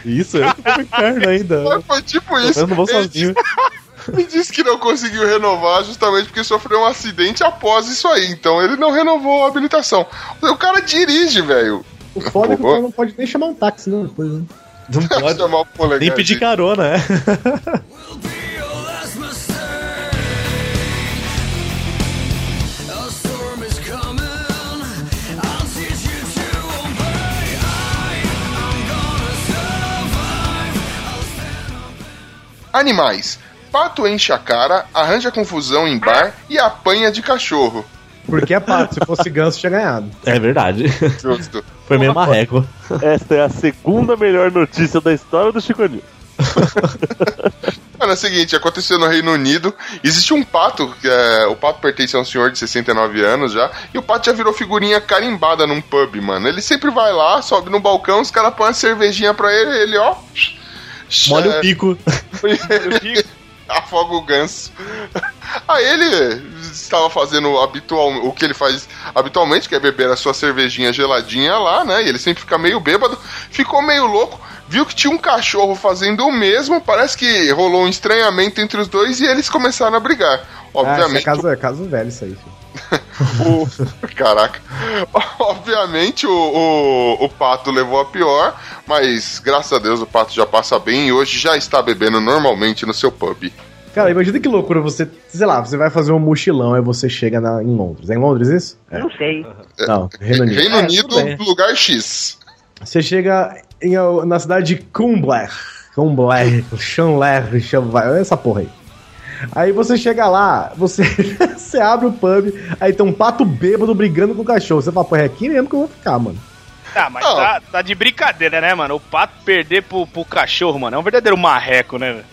Isso, eu que fui pro inferno ainda. Mas Foi tipo isso. Eu não vou sozinho. Me disse que não conseguiu renovar justamente porque sofreu um acidente após isso aí. Então ele não renovou a habilitação. O cara dirige, velho. O foda é que o cara não pode nem chamar um táxi, né? Depois, né? Não pode chamar o polegar. Nem pedir carona, é. Animais. Pato enche a cara, arranja confusão em bar e apanha de cachorro. Porque é pato, se fosse ganso, tinha ganhado. É verdade. Justo. Foi meio marreco. Esta é a segunda melhor notícia da história do Chico News. Mano, é o seguinte, aconteceu no Reino Unido. Existe um pato, que é, o pato pertence a um senhor de 69 anos já, e o pato já virou figurinha carimbada num pub, mano. Ele sempre vai lá, sobe no balcão, os caras põem uma cervejinha pra ele, ele, ó. Molha é, o pico. ele afoga o ganso. Aí ele estava fazendo habitual, o que ele faz habitualmente, que é beber a sua cervejinha geladinha lá, né? E ele sempre fica meio bêbado, ficou meio louco, viu que tinha um cachorro fazendo o mesmo, parece que rolou um estranhamento entre os dois e eles começaram a brigar. Ah, isso Obviamente, é caso, é caso velho isso aí, filho. o... Caraca. Obviamente o, o, o Pato levou a pior, mas graças a Deus o Pato já passa bem e hoje já está bebendo normalmente no seu pub. Cara, imagina que loucura você, sei lá, você vai fazer um mochilão e você chega na- em Londres. É em Londres isso? É. Não sei. Não, Reino Unido. Reino É, Unido, bem. lugar X. Você chega em, na cidade de Cumbler. Cumbler, Chanler, Chanler, essa porra aí. Aí você chega lá, você, você abre o pub, aí tem um pato bêbado brigando com o cachorro. Você fala, pô, é aqui mesmo que eu vou ficar, mano. Tá, mas Não. tá, tá de brincadeira, né, mano? O pato perder pro, pro cachorro, mano, é um verdadeiro marreco, né, velho?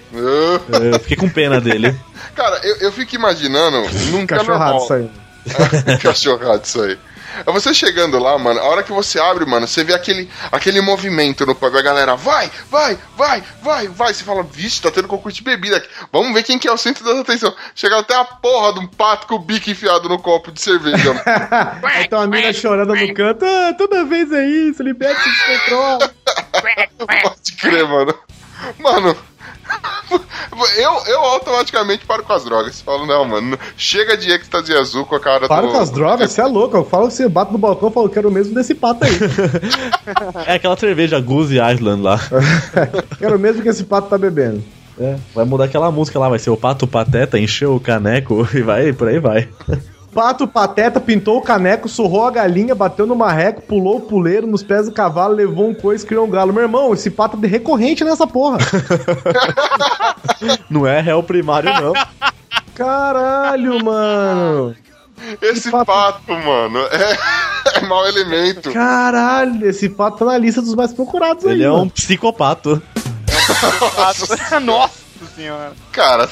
Ah, Eu fiquei com pena dele. Cara, eu, eu fico imaginando, nunca é Cachorrado isso aí. Cachorrado isso aí. É você chegando lá, mano, a hora que você abre, mano, você vê aquele, aquele movimento no pub, a galera vai, vai, vai, vai, vai. Você fala, vixe, tá tendo concurso de bebida aqui. Vamos ver quem que é o centro da atenção. Chega até a porra de um pato com o bico enfiado no copo de cerveja. Aí tem uma mina chorando no canto. Ah, toda vez é isso, liberte esse controle. Pode crer, mano. Mano. Eu, eu automaticamente paro com as drogas. Falo, não, mano. Chega de êxtase azul com a cara Para do. com as drogas, você é louco. Eu falo que você bate no balcão e falo, quero mesmo desse pato aí. É aquela cerveja Goose Island lá. quero mesmo que esse pato tá bebendo. É, vai mudar aquela música lá, vai ser o Pato Pateta, encheu o caneco e vai, por aí vai. Pato pateta pintou o caneco, surrou a galinha, bateu no marreco, pulou o puleiro nos pés do cavalo, levou um coice e criou um galo. Meu irmão, esse pato é recorrente nessa porra. Não é réu primário, não. Caralho, mano. Esse pato- pato, mano, é, é mau elemento. Caralho, esse pato tá na lista dos mais procurados aí. Ele é mano. um psicopato. Nossa senhora. Cara,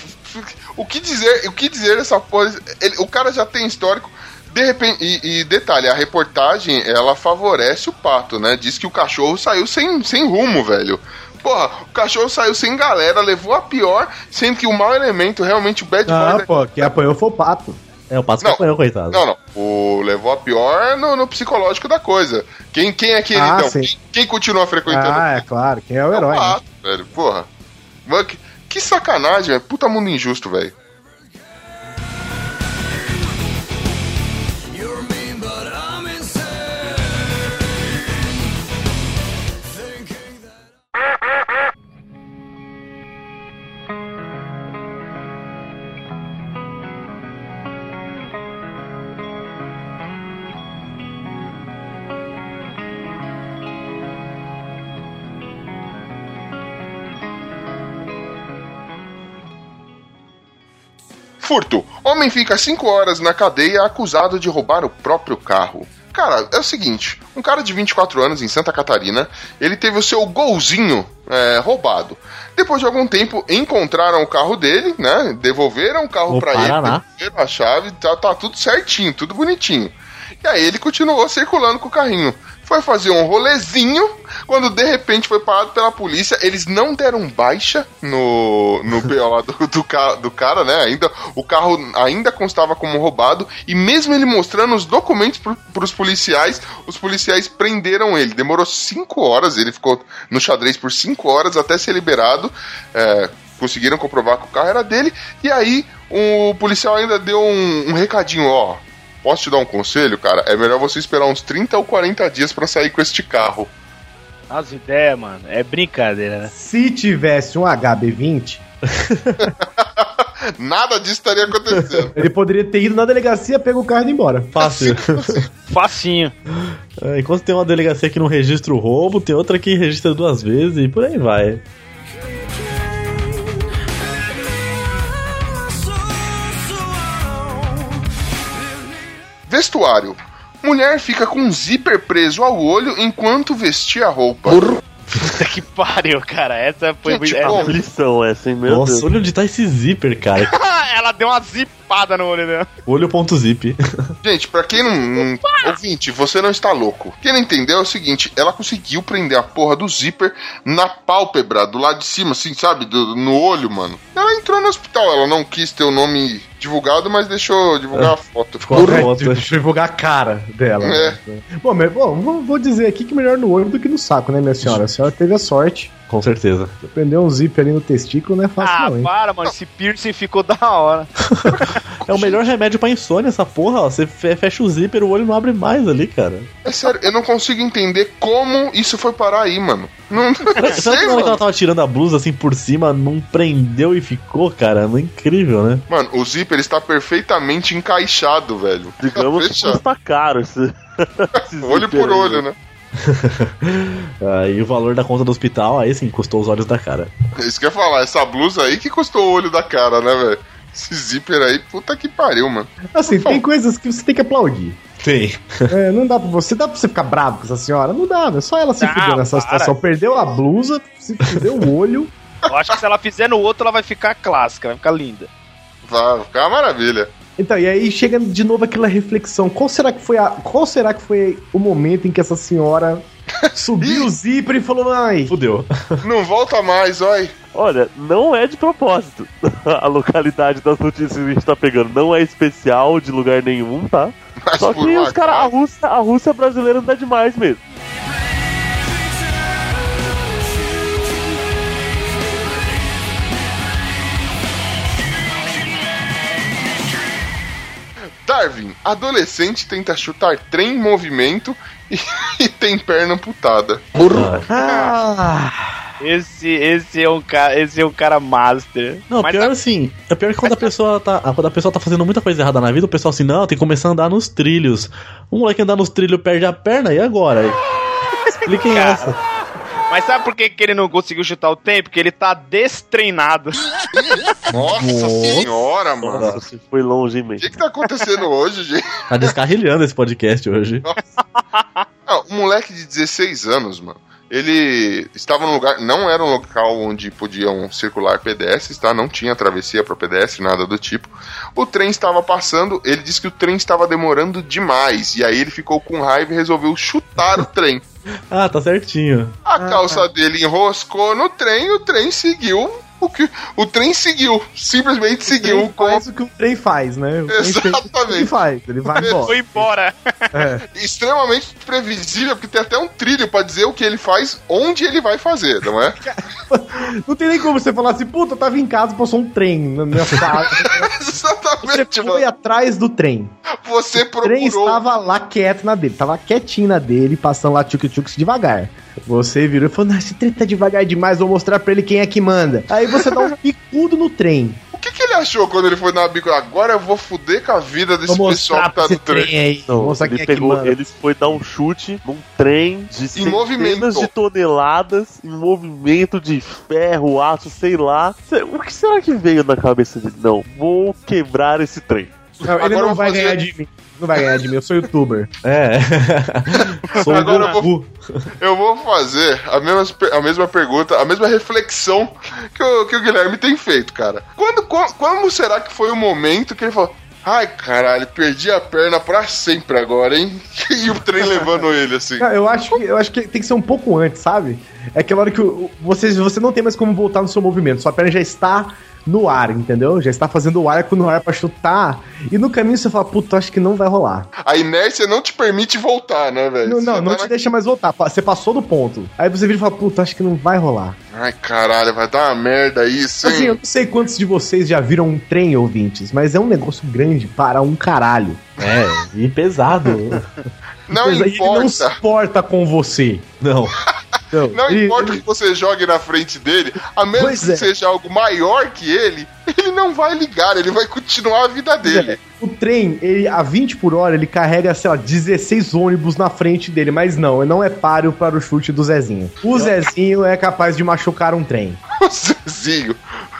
o que dizer, o que dizer dessa porra? Ele- o cara já tem histórico. De repente, e, e detalhe, a reportagem ela favorece o pato, né? Diz que o cachorro saiu sem, sem rumo, velho. Porra, o cachorro saiu sem galera, levou a pior, sendo que o mau elemento, realmente o bad boy. Ah, da- pô, quem apanhou foi o pato. É, o pato que Não. apanhou, coitado. Não, não. O levou a pior no, no psicológico da coisa. Quem, quem é aquele, Ah, então? Quem, quem continua frequentando Ah, é claro, quem é o É herói. o né? pato, velho. Porra. Mano, que, sacanagem, velho. Puta mundo injusto, velho. Furto. Homem fica 5 horas na cadeia acusado de roubar o próprio carro. Cara, é o seguinte: um cara de 24 anos em Santa Catarina, ele teve o seu golzinho é, roubado. Depois de algum tempo, encontraram o carro dele, né? Devolveram o carro pra ele, devolveram a chave, tá, tá tudo certinho, tudo bonitinho. E aí ele continuou circulando com o carrinho. Foi fazer um rolezinho, quando de repente foi parado pela polícia. Eles não deram baixa no, no BO lá do, do, do cara, né? Ainda, o carro ainda constava como roubado. E mesmo ele mostrando os documentos pro, pros policiais, os policiais prenderam ele. Demorou cinco horas, ele ficou no xadrez por cinco horas até ser liberado. É, conseguiram comprovar que o carro era dele. E aí o policial ainda deu um, um recadinho, ó. Posso te dar um conselho, cara? É melhor você esperar uns 30 ou 40 dias pra sair com este carro. As ideias, mano. É brincadeira, né? Se tivesse um HB20. Nada disso estaria acontecendo. Ele poderia ter ido na delegacia, pego o carro e ir embora. Fácil. Facinho. É, enquanto tem uma delegacia que não registra o roubo, tem outra que registra duas vezes e por aí vai. Vestuário. Mulher fica com um zíper preso ao olho enquanto vestia a roupa. Puta que pariu, cara. Essa foi Gente, essa- bom. Aflição essa, hein, meu Nossa, Deus. olha onde tá esse zíper, cara. Ela deu uma zipada no olho dela. Olho.zip. Gente, pra quem não, não. Ouvinte, você não está louco. Quem não entendeu é o seguinte: ela conseguiu prender a porra do zíper na pálpebra, do lado de cima, assim, sabe? Do- no olho, mano. Ela entrou no hospital. Ela não quis ter o nome divulgado, mas deixou divulgar a foto. Ficou a É, foto. deixa eu divulgar a cara dela. É. né? Bom, mas, bom, vou, dizer aqui que melhor no olho do que no saco, né, minha senhora? A senhora teve a sorte. Com certeza. Prender um zíper ali no testículo não é fácil, Ah, não, hein? para, mano. Esse piercing ficou da hora. É o melhor remédio pra insônia, essa porra, ó. Você fe- fecha o zíper, o olho não abre mais ali, cara. É sério, eu não consigo entender como isso foi parar aí, mano. Não, não Será sei, que hora ela tava tirando a blusa assim por cima, não prendeu e ficou, cara? Não é incrível, né? Mano, o zíper está perfeitamente encaixado, velho. Digamos que custa caro esse. esse Olho por aí, olho, né? Aí o valor da conta do hospital, aí sim, custou os olhos da cara. Isso que eu ia falar, essa blusa aí que custou o olho da cara, né, velho? Esse zíper aí, puta que pariu, mano. Assim, tem coisas que você tem que aplaudir. Tem. É, não dá pra você. Dá pra você ficar bravo com essa senhora? Não dá, é só ela se Ah, fudeu nessa para. situação. Perdeu a blusa, se fudeu o olho. Eu acho que se ela fizer no outro, ela vai ficar clássica, vai ficar linda. Vai ficar uma maravilha. Então, e aí chega de novo aquela reflexão. Qual será que foi a, qual será que foi o momento em que essa senhora subiu o zíper e falou: "Ai, Fudeu. Não volta mais, oi. Olha, não é de propósito. A localidade das notícias que a gente tá pegando não é especial de lugar nenhum, tá? Mas Só que os caras, a. Rússia, a Rússia brasileira não dá demais mesmo. Darwin, adolescente tenta chutar trem em movimento e, e tem perna amputada. ah, Esse, esse é um cara, esse é um cara master. Não, Mas pior tá- assim, é pior que quando a pessoa tá. Quando a pessoa tá fazendo muita coisa errada na vida, o pessoal assim, não, tem que começar a andar nos trilhos. Um moleque andar nos trilhos perde a perna, e agora? Expliquem Cara. essa. Mas sabe por que, que ele não conseguiu chutar o tempo? Porque ele tá destreinado. Nossa senhora, mano. Nossa, você foi longe, hein, O que, que tá acontecendo hoje, gente? Tá descarrilhando esse podcast hoje. Ah, um moleque de 16 anos, mano. Ele estava num lugar, não era um local onde podiam circular pedestres, tá? Não tinha travessia para pedestre, nada do tipo. O trem estava passando, ele disse que o trem estava demorando demais. E aí ele ficou com raiva e resolveu chutar o trem. Ah, tá certinho. A calça dele enroscou no trem e o trem seguiu. O, que, o trem seguiu, simplesmente o seguiu trem com faz o que o trem faz, né? O trem o Exatamente. Ele faz, ele vai embora. Foi embora. É. extremamente previsível, porque tem até um trilho pra dizer o que ele faz, onde ele vai fazer, não é? Não tem nem como você falar assim, puta, eu tava em casa, passou um trem na minha casa. Você Exatamente, foi mano. atrás do trem. Você O trem procurou. estava lá quieto na dele, tava quietinho na dele, passando lá tchuk-tchuks devagar. Você virou e falou: Não, esse trem tá devagar demais, vou mostrar pra ele quem é que manda. Aí você dá um picudo no trem. O que, que ele achou quando ele foi na bico? Agora eu vou fuder com a vida desse pessoal que tá no trem. trem aí. Não, mostrar ele é que pegou, manda. ele foi dar um chute num trem de centenas movimento. de toneladas em movimento de ferro, aço, sei lá. O que será que veio na cabeça dele? Não, vou quebrar esse trem. Não, ele não vou vai fazer- ganhar de mim. Não vai ganhar de mim, eu sou youtuber. É. Sou o Agora eu vou-. Eu vou fazer a mesma, a mesma pergunta, a mesma reflexão que o, que o Guilherme tem feito, cara. Quando, quando, como será que foi o momento que ele falou. Ai, caralho, perdi a perna pra sempre agora, hein? E o trem levando ele, assim. Cara, eu acho, que, eu acho que tem que ser um pouco antes, sabe? É aquela hora que você, você não tem mais como voltar no seu movimento. Sua perna já está no ar, entendeu? Já está fazendo o ar quando o ar pra chutar. E no caminho você fala, puta, acho que não vai rolar. A inércia não te permite voltar, né, velho? Não, não, tá não na- te deixa mais voltar. Você passou do ponto. Aí você vira e fala, puta, acho que não vai rolar. Ai, caralho, vai dar uma merda isso, Assim, hein? eu não sei quantos de vocês já viram um trem, ouvintes, mas é um negócio grande para um caralho. É, e pesado. Não Pois aí, Ele não importa. se porta com você. Não. Não, Não ele- importa ele- que você jogue na frente dele, a menos Pois que é. seja algo maior que ele, ele não vai ligar, ele vai continuar a vida dele. O trem, ele, a 20 por hora, ele carrega, sei lá, 16 ônibus na frente dele, mas não, ele não é páreo para o chute do Zezinho. O Zezinho é capaz de machucar um trem. O Zezinho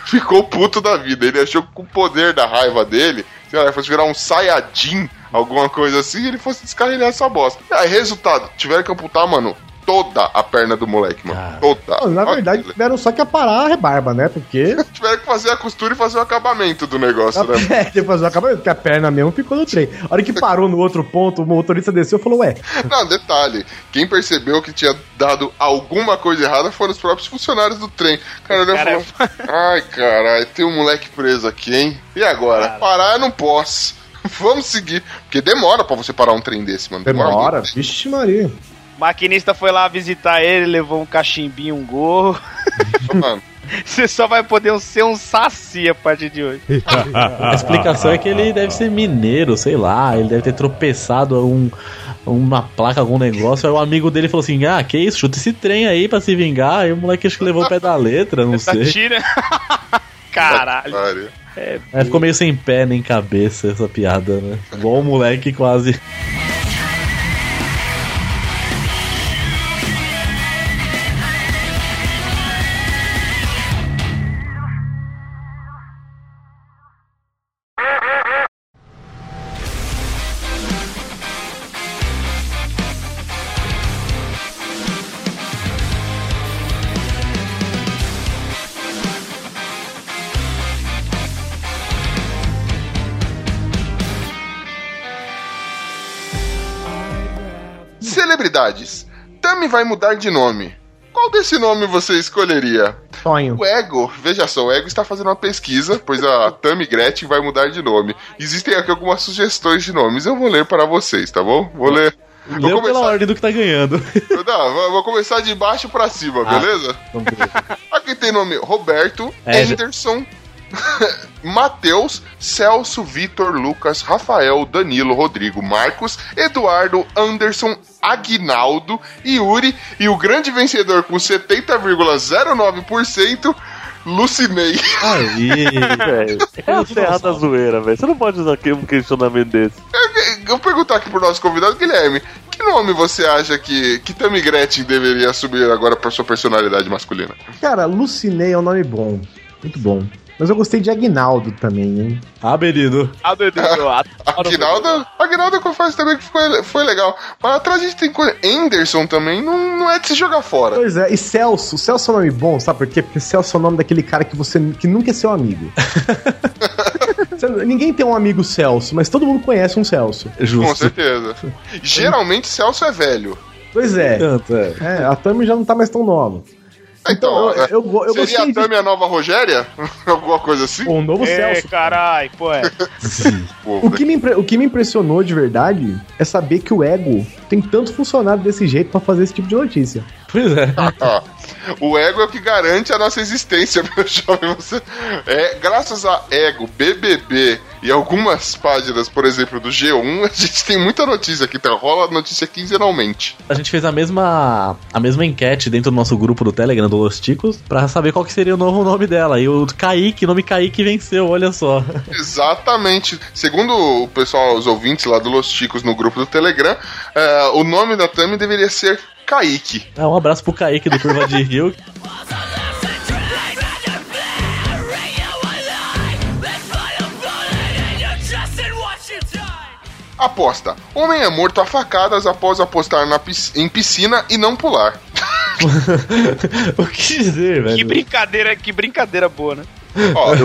ficou puto da vida. Ele achou que com o poder da raiva dele, lá, fosse virar um Sayajin, alguma coisa assim, e ele fosse descarrilhar essa bosta. Aí, resultado, tiveram que amputar, mano, toda a perna do moleque, mano. Cara. Toda. Não, na Olha verdade, que tiveram só que aparar a rebarba, né? Porque. Tiveram que fazer a costura e fazer o acabamento do negócio, né? É, depois do acabamento, porque a perna mesmo ficou no trem. A hora que parou no outro ponto, o motorista desceu e falou: Ué, Não, detalhe. Quem percebeu que tinha dado alguma coisa errada foram os próprios funcionários do trem. Cara, olhou e Cara, falou: Ai, caralho, tem um moleque preso aqui, hein? E agora? Parar eu não posso. Vamos seguir. Porque demora pra você parar um trem desse, mano. demora. muito. Vixe, Maria. O maquinista foi lá visitar ele, levou um cachimbinho, um gorro. Mano, Você só vai poder ser um saci a partir de hoje. A explicação é que ele deve ser mineiro, sei lá, ele deve ter tropeçado um, uma placa, algum negócio. Aí o amigo dele falou assim: Ah, que isso, chuta esse trem aí pra se vingar. Aí o moleque acho que levou o pé da letra, não Tá sei. tira. Caralho. Aí ficou meio sem pé nem cabeça essa piada, né? Igual o moleque quase. Vai mudar de nome. Qual desse nome você escolheria? Sonho. O Ego, veja só, o Ego está fazendo uma pesquisa, pois a Tami Gretchen vai mudar de nome. Existem aqui algumas sugestões de nomes, eu vou ler para vocês, tá bom? Vou ler. Vou Leu pela começar, ordem do que tá ganhando. Não, vou- vou começar de baixo pra cima, Ah. beleza? Vamos ver. Aqui tem nome Roberto, É, já- Anderson, Matheus, Celso, Vitor, Lucas, Rafael, Danilo, Rodrigo, Marcos, Eduardo, Anderson, Aguinaldo, Yuri e o grande vencedor com 70,09%, Lucinei. Aí. Velho, é a terra da zoeira, velho. Você não pode usar aqui um questionamento desse. Eu vou perguntar aqui pro nosso convidado, Guilherme, que nome você acha que, que Tammy Gretchen deveria assumir agora pra sua personalidade masculina? Cara, Lucinei é um nome bom. Muito bom. Mas eu gostei de Aguinaldo também, hein? Ah, Benito. Ah, meu Deus, eu adoro. Aguinaldo, Aguinaldo eu confesso também que foi, foi legal. Mas atrás a gente tem coisa. Anderson também não, não é de se jogar fora. Pois é, e Celso. Celso é um nome bom, sabe por quê? Porque Celso é o nome daquele cara que você que nunca é seu amigo. Ninguém tem um amigo Celso, mas todo mundo conhece um Celso. Com Justo. certeza. Geralmente Celso é velho. Pois é. Tanto, é. É, a Tami já não tá mais tão nova. Então, eu, eu, go- eu seria gostei a de Tami a nova Rogéria? Alguma coisa assim? um novo É, Celso. carai, pô, é. O que, me impre- o que me impressionou de verdade é saber que o ego tem tanto funcionário desse jeito pra fazer esse tipo de notícia. Pois é. Ah, o ego é o que garante a nossa existência, meu jovem. Você... É, graças a ego, BBB e algumas páginas, por exemplo, do G1, a gente tem muita notícia aqui, tá? rola notícia quinzenalmente. A gente fez a mesma, a mesma enquete dentro do nosso grupo do Telegram do Los Ticos pra saber qual que seria o novo nome dela. E o Kaique, nome Kaique venceu, olha só. Exatamente. Segundo o pessoal, os ouvintes lá do Los Ticos no grupo do Telegram, é, o nome da Tami deveria ser Kaique. Ah, um abraço pro Kaique do Curva de Rio. Aposta: Homem é morto a facadas após apostar na pis- em piscina e não pular. o que dizer, velho? Que brincadeira, que brincadeira boa, né? Ó,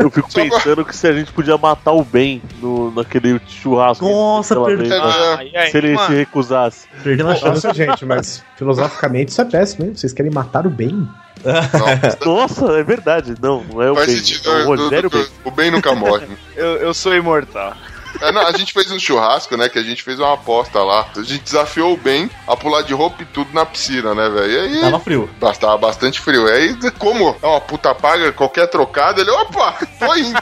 Eu fico Só pra- pensando que se a gente podia matar o Ben no, naquele churrasco. Nossa, perdeu. vez lá, Aí, aí, se ele mano, se recusasse. Perdemos a chance. Nossa, gente, mas filosoficamente isso é péssimo, hein? Vocês querem matar o bem? não, Nossa, é verdade. Não, não é o faz Ben. sentido. É o do- do- Rogério do- Ben. o bem nunca morre. eu, eu sou imortal. É, não, a gente fez um churrasco, né? Que a gente fez uma aposta lá. A gente desafiou o Ben a pular de roupa e tudo na piscina, né, velho? E aí. Tava frio. Tava bastante frio. E aí, como é uma puta paga, qualquer trocada, ele, opa, tô indo.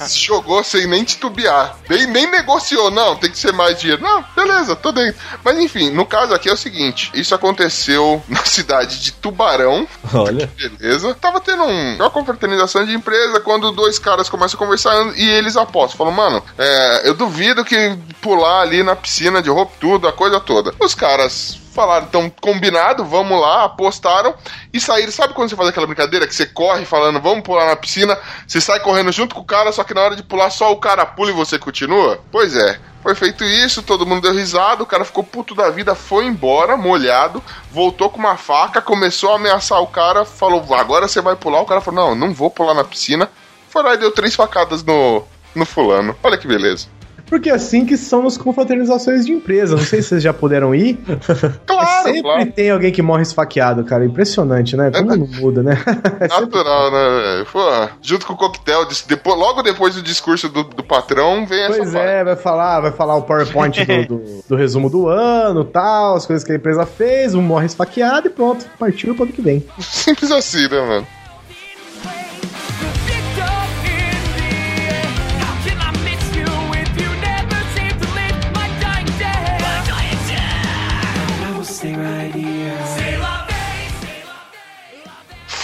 Se Jogou sem nem titubear. Nem, nem negociou, não, tem que ser mais dinheiro. Não, beleza, tô dentro. Mas enfim, no caso aqui é o seguinte: isso aconteceu na cidade de Tubarão, Olha. beleza? Tava tendo um- uma confraternização de empresa quando dois caras começam a conversar e eles apostam. Falam, mano, é, Eu duvido que pular ali na piscina de roupa, tudo, a coisa toda. Os caras falaram, então, combinado, vamos lá, apostaram e saíram. Sabe quando você faz aquela brincadeira que você corre falando, vamos pular na piscina, você sai correndo junto com o cara, só que na hora de pular só o cara pula e você continua? Pois é. Foi feito isso, todo mundo deu risada, o cara ficou puto da vida, foi embora, molhado, voltou com uma faca, começou a ameaçar o cara, falou, agora você vai pular. O cara falou, não, não vou pular na piscina. Foi lá e deu três facadas no, no fulano. Olha que beleza. Porque é assim que são as confraternizações de empresa. Não sei se vocês já puderam ir. Claro, Sempre claro. tem alguém que morre esfaqueado, cara. Impressionante, né? Como não muda, né? É Natural, né, velho? Pô, junto com o coquetel, depois, logo depois do discurso do, do patrão, vem essa Pois parte. é, vai falar, vai falar o PowerPoint do, do- do resumo do ano, tal, as coisas que a empresa fez, um morre esfaqueado e pronto, partiu pro ano que vem. Simples assim, né, mano?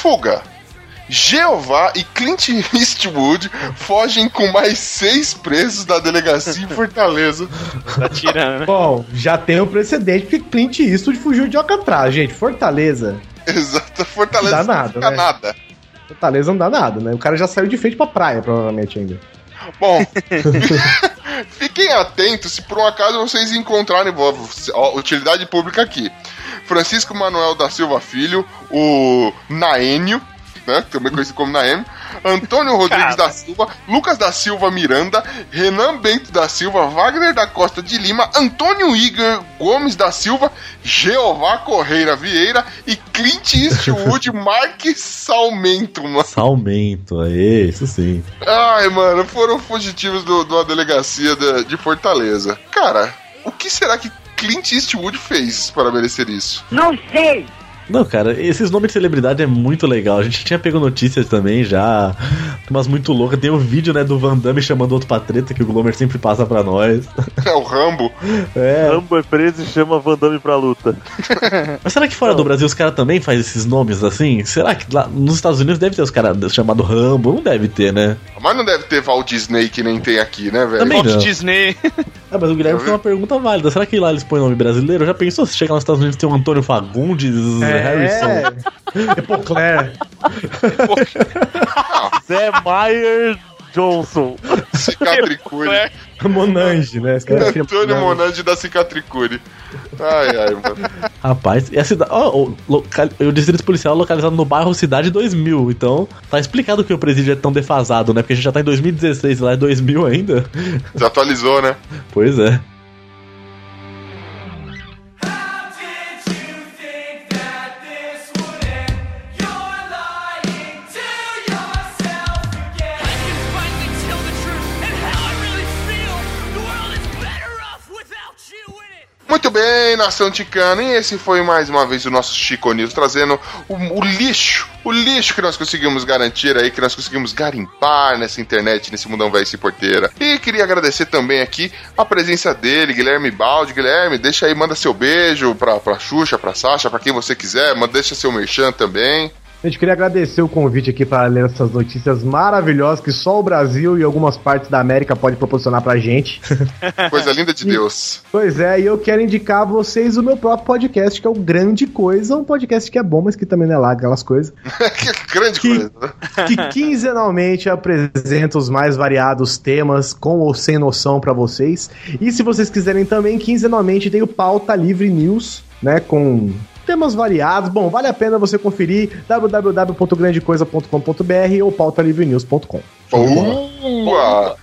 Fuga. Jeová e Clint Eastwood fogem com mais seis presos da delegacia em Fortaleza. Tá tirando, né? Bom, já tem um precedente porque Clint Eastwood fugiu de Alcatraz, gente. Fortaleza. Exato, Fortaleza Dá não nada, fica né? nada. Fortaleza não dá nada, né? O cara já saiu de frente pra praia, provavelmente ainda. Bom, fiquem atentos se por um acaso vocês encontrarem utilidade pública aqui. Francisco Manuel da Silva Filho, o Naênio, né, também conhecido como Naêmio, Antônio Rodrigues Cara. da Silva, Lucas da Silva Miranda, Renan Bento da Silva, Wagner da Costa de Lima, Antônio Igor Gomes da Silva, Jeová Correira Vieira e Clint Eastwood Marques Salmento, mano. Salmento, aí, isso sim. Ai, mano, foram fugitivos do, de uma delegacia de, de Fortaleza. Cara, o que será que Clint Eastwood fez para merecer isso? Não, cara, esses nomes de celebridade é muito legal. A gente tinha pego notícias também já, umas muito loucas. Tem o vídeo, né, do Van Damme chamando outro pra treta que o Glomer sempre passa pra nós. É o Rambo. É. Rambo é preso e chama Van Damme pra luta. Mas será que fora do Brasil os caras também fazem esses nomes assim? Será que lá nos Estados Unidos deve ter os caras chamado Rambo? Não deve ter, né? Mas não deve ter Walt Disney que nem tem aqui, né, velho? Também Walt não. Disney. Ah, mas o Guilherme fez uma pergunta válida. Será que lá eles põem nome brasileiro? Já pensou se chegar nos Estados Unidos tem um Antônio Fagundes, Harrison? É, Epocler. Zé Meyer Johnson. Cicatricure. É. Monange, né? É Antônio Monange. Da Cicatricure. Ai, ai, mano. Rapaz, e a cidade. Ó, o, local- o distrito policial é localizado no bairro Cidade 2000. Então, tá explicado que o presídio é tão defasado, né? Porque a gente já tá em 2016 e lá é 2000 ainda. Desatualizou, né? Pois é. Muito bem, nação ticana, e esse foi mais uma vez o nosso Chico News trazendo o, o lixo, o lixo que nós conseguimos garantir aí, que nós conseguimos garimpar nessa internet, nesse mundão velho sem porteira. E queria agradecer também aqui a presença dele, Guilherme Balde. Guilherme, deixa aí, manda seu beijo pra, pra Xuxa, pra Sasha, pra quem você quiser, manda, deixa seu merchan também. Gente, queria agradecer o convite aqui para ler essas notícias maravilhosas que só o Brasil e algumas partes da América pode proporcionar pra gente. Coisa linda de Deus. Pois é, e eu quero indicar a vocês o meu próprio podcast, que é o Grande Coisa, um podcast que é bom, mas que também não é lá aquelas coisas. que grande Que- coisa, né? que quinzenalmente apresenta os mais variados temas com ou sem noção pra vocês. E se vocês quiserem também, quinzenalmente tem o Pauta Livre News, né, com temas variados. Bom, vale a pena você conferir www.grandecoisa.com.br ou pautalivrenews.com. Boa!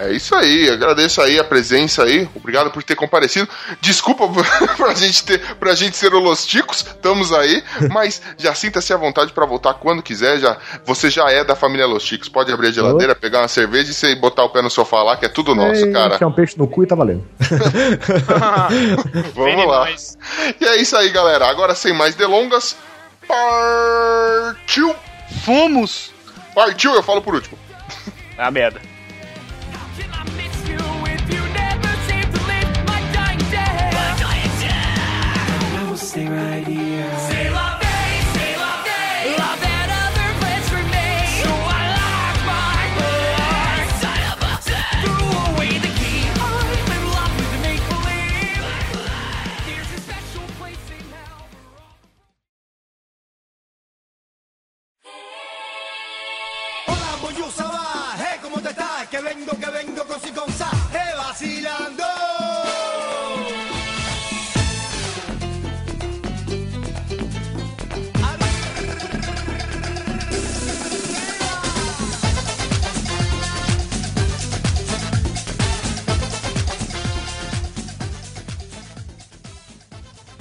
É isso aí, agradeço aí a presença aí, obrigado por ter comparecido. Desculpa pra gente ter, pra gente ser holosticos, estamos aí, mas já sinta-se à vontade pra voltar quando quiser, já, você já é da família Los Chicos, pode abrir a geladeira, pegar uma cerveja e você botar o pé no sofá lá, que é tudo nosso, Ei, cara. enfiar um peixe no cu e tá valendo. Vamos lá. E é isso aí, galera. Agora sem mais delongas, partiu! Fomos! Partiu, eu falo por último. Ah, merda. stay right here. Stay love day, stay love day. Love and other plans for me. So I lock my door. Sign up a Threw away the key. I'm in love with make believe. There's a special place in hell. Hola, Boyusa, hey, ¿cómo te estás? Que vengo, que vengo, con si con sa.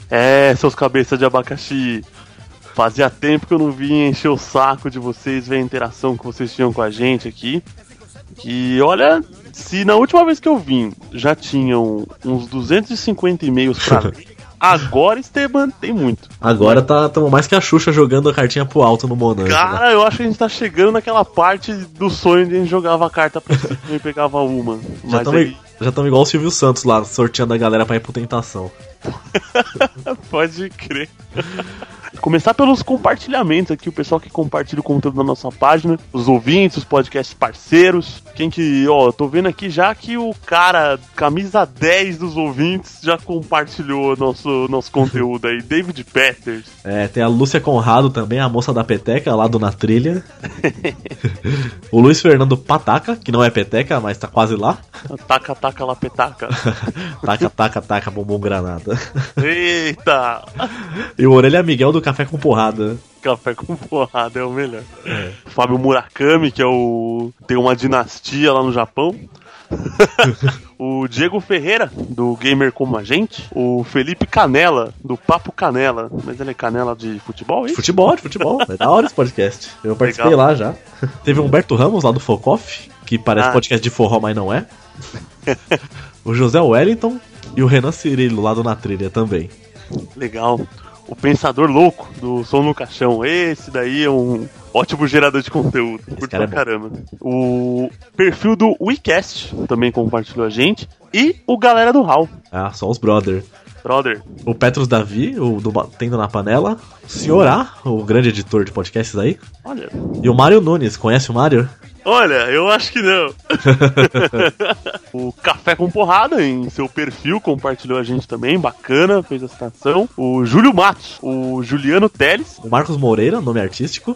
É, seus cabeças de abacaxi. Fazia tempo que eu não vinha encher o saco de vocês, ver a interação que vocês tinham com a gente aqui. E olha, se na última vez que eu vim já tinham uns 250 e-mails pra ler, agora Esteban tem muito. Agora tá tamo mais que a Xuxa jogando a cartinha pro alto no Monange. né? Cara, eu acho que a gente tá chegando naquela parte do sonho de a gente jogava a carta pra cima e pegava uma. Já estamos aí, igual o Silvio Santos lá, sorteando a galera pra ir pro Tentação. Pode crer. Começar pelos compartilhamentos aqui, o pessoal que compartilha o conteúdo na nossa página, os ouvintes, os podcasts parceiros. Quem que, ó, tô vendo aqui já que o cara, camisa 10 dos ouvintes, já compartilhou nosso, nosso conteúdo aí, David Peters. É, tem a Lúcia Conrado também, a moça da peteca lá do Na Trilha. o Luiz Fernando Pataca, que não é peteca, mas tá quase lá. Taca, taca, lá, petaca. Taca, taca, taca, bombom granada. Eita! E o Orelha Miguel do Café com Porrada. Café com porrada é o melhor. Fábio Murakami, que é o. tem uma dinastia lá no Japão. o Diego Ferreira, do Gamer Como a Gente. O Felipe Canela, do Papo Canela. Mas ele é canela de futebol, hein? futebol, de futebol. É da hora esse podcast. Eu participei Legal. lá já. Teve o Humberto Ramos lá do Focoff, que parece Ah. podcast de forró, mas não é. o José Wellington e o Renan Cirilo lá do Na Trilha também. Legal. O Pensador Louco, do Som no Caixão. Esse daí é um ótimo gerador de conteúdo. Curto cara pra é caramba. O perfil do WeCast também compartilhou a gente. E o Galera do Hall. Ah, só os brother. Brother, O Petros Davi, o do Tendo na Panela. O Senhor A, o grande editor de podcasts aí. olha. E o Mário Nunes, conhece o Mário? Olha, eu acho que não. o Café com Porrada em seu perfil compartilhou a gente também, bacana, fez a citação. O Júlio Matos, o Juliano Teles, O Marcos Moreira, nome artístico.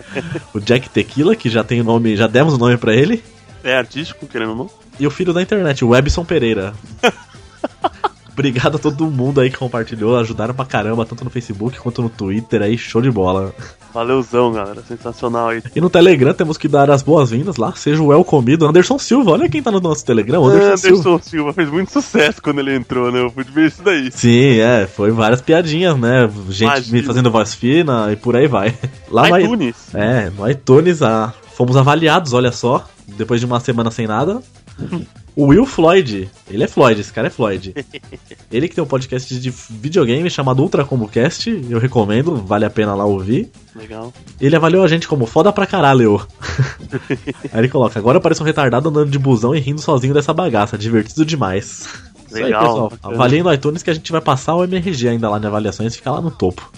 o Jack Tequila, que já tem o nome, já demos o nome pra ele. é artístico, querendo ou não. E o filho da internet, o Webson Pereira. Obrigado a todo mundo aí que compartilhou, ajudaram pra caramba, tanto no Facebook quanto no Twitter aí, show de bola. Valeuzão, galera, sensacional aí. E no Telegram temos que dar as boas-vindas lá, seja o welcome do Anderson Silva, olha quem tá no nosso Telegram, o Anderson, Anderson Silva. Silva. fez muito sucesso quando ele entrou, né? Eu ver isso daí. Sim, é, foi várias piadinhas, né? Gente Imagina. me fazendo voz fina e por aí vai. Lá no, iTunes. É, no iTunes ah, fomos avaliados, olha só, depois de uma semana sem nada. O Will Floyd, ele é Floyd, esse cara é Floyd. Ele que tem um podcast de videogame chamado Ultra Combo Cast, eu recomendo, vale a pena lá ouvir. Legal. Ele avaliou a gente como foda pra caralho. Aí ele coloca: agora eu pareço um retardado andando de busão e rindo sozinho dessa bagaça, divertido demais. Isso aí, Legal, pessoal. Avaliem no iTunes que a gente vai passar o MRG ainda lá de avaliações e ficar lá no topo.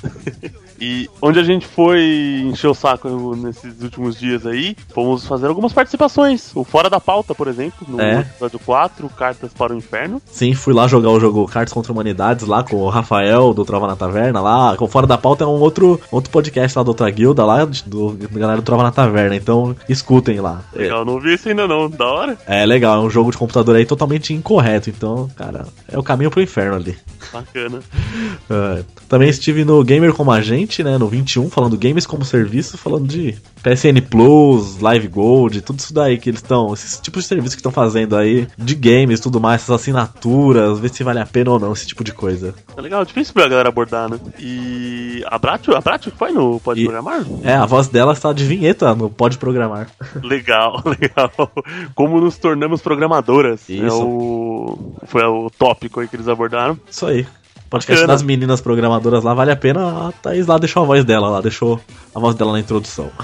E onde a gente foi encher o saco nesses últimos dias aí, fomos fazer algumas participações. O Fora da Pauta, por exemplo, no é. episódio 4, Cartas para o Inferno. Sim, fui lá jogar o jogo Cartas contra Humanidades lá com o Rafael do Trova na Taverna lá. O Fora da Pauta é um outro, outro podcast lá da outra guilda lá, do, do galera do Trova na Taverna. Então escutem lá. É. Legal, é. não vi isso ainda não, da hora. É legal, é um jogo de computador aí totalmente incorreto. Então, cara, é o caminho pro inferno ali. Bacana. É. Também estive no Gamer Como Agente 20, né? No 21, falando games como serviço, falando de PSN Plus, Live Gold, tudo isso daí que eles estão, esses tipos de serviço que estão fazendo aí, de games tudo mais, essas assinaturas, ver se vale a pena ou não, esse tipo de coisa. É legal, difícil pra galera abordar, né? E a Bratio, a Bratio foi no Pode e... Programar? É, a voz dela está de vinheta no Pode Programar. Legal, legal. Como nos tornamos programadoras. É isso. É o... Foi o tópico aí que eles abordaram. Isso aí. Podcast das meninas programadoras lá, vale a pena. A Thaís lá deixou a voz dela lá, deixou a voz dela na introdução.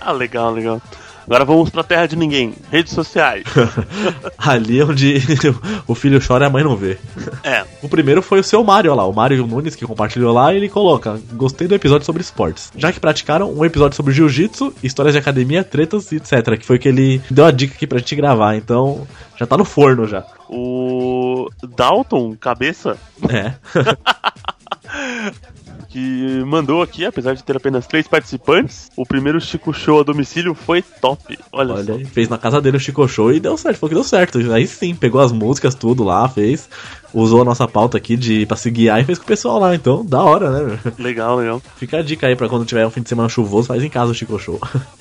Ah, legal, legal. Agora vamos pra terra de ninguém. Redes sociais. Ali é onde o filho chora e a mãe não vê. É, O primeiro foi o seu Mário lá, o Mário Nunes que compartilhou lá e ele coloca: Gostei do episódio sobre esportes. Já que praticaram um episódio sobre jiu-jitsu, histórias de academia, tretas e etc. Que foi que ele deu a dica aqui pra gente gravar, então já tá no forno já. o Dalton, cabeça, É. que mandou aqui, apesar de ter apenas três participantes, o primeiro Chico Show a domicílio foi top. Olha, Olha, só. fez na casa dele o Chico Show e deu certo, falou que deu certo. Aí sim, pegou as músicas, tudo lá, fez. Usou a nossa pauta aqui de pra se guiar e fez com o pessoal lá. Então, da hora, né? Legal, legal. Fica a dica aí pra quando tiver um fim de semana chuvoso, faz em casa o Chico Show.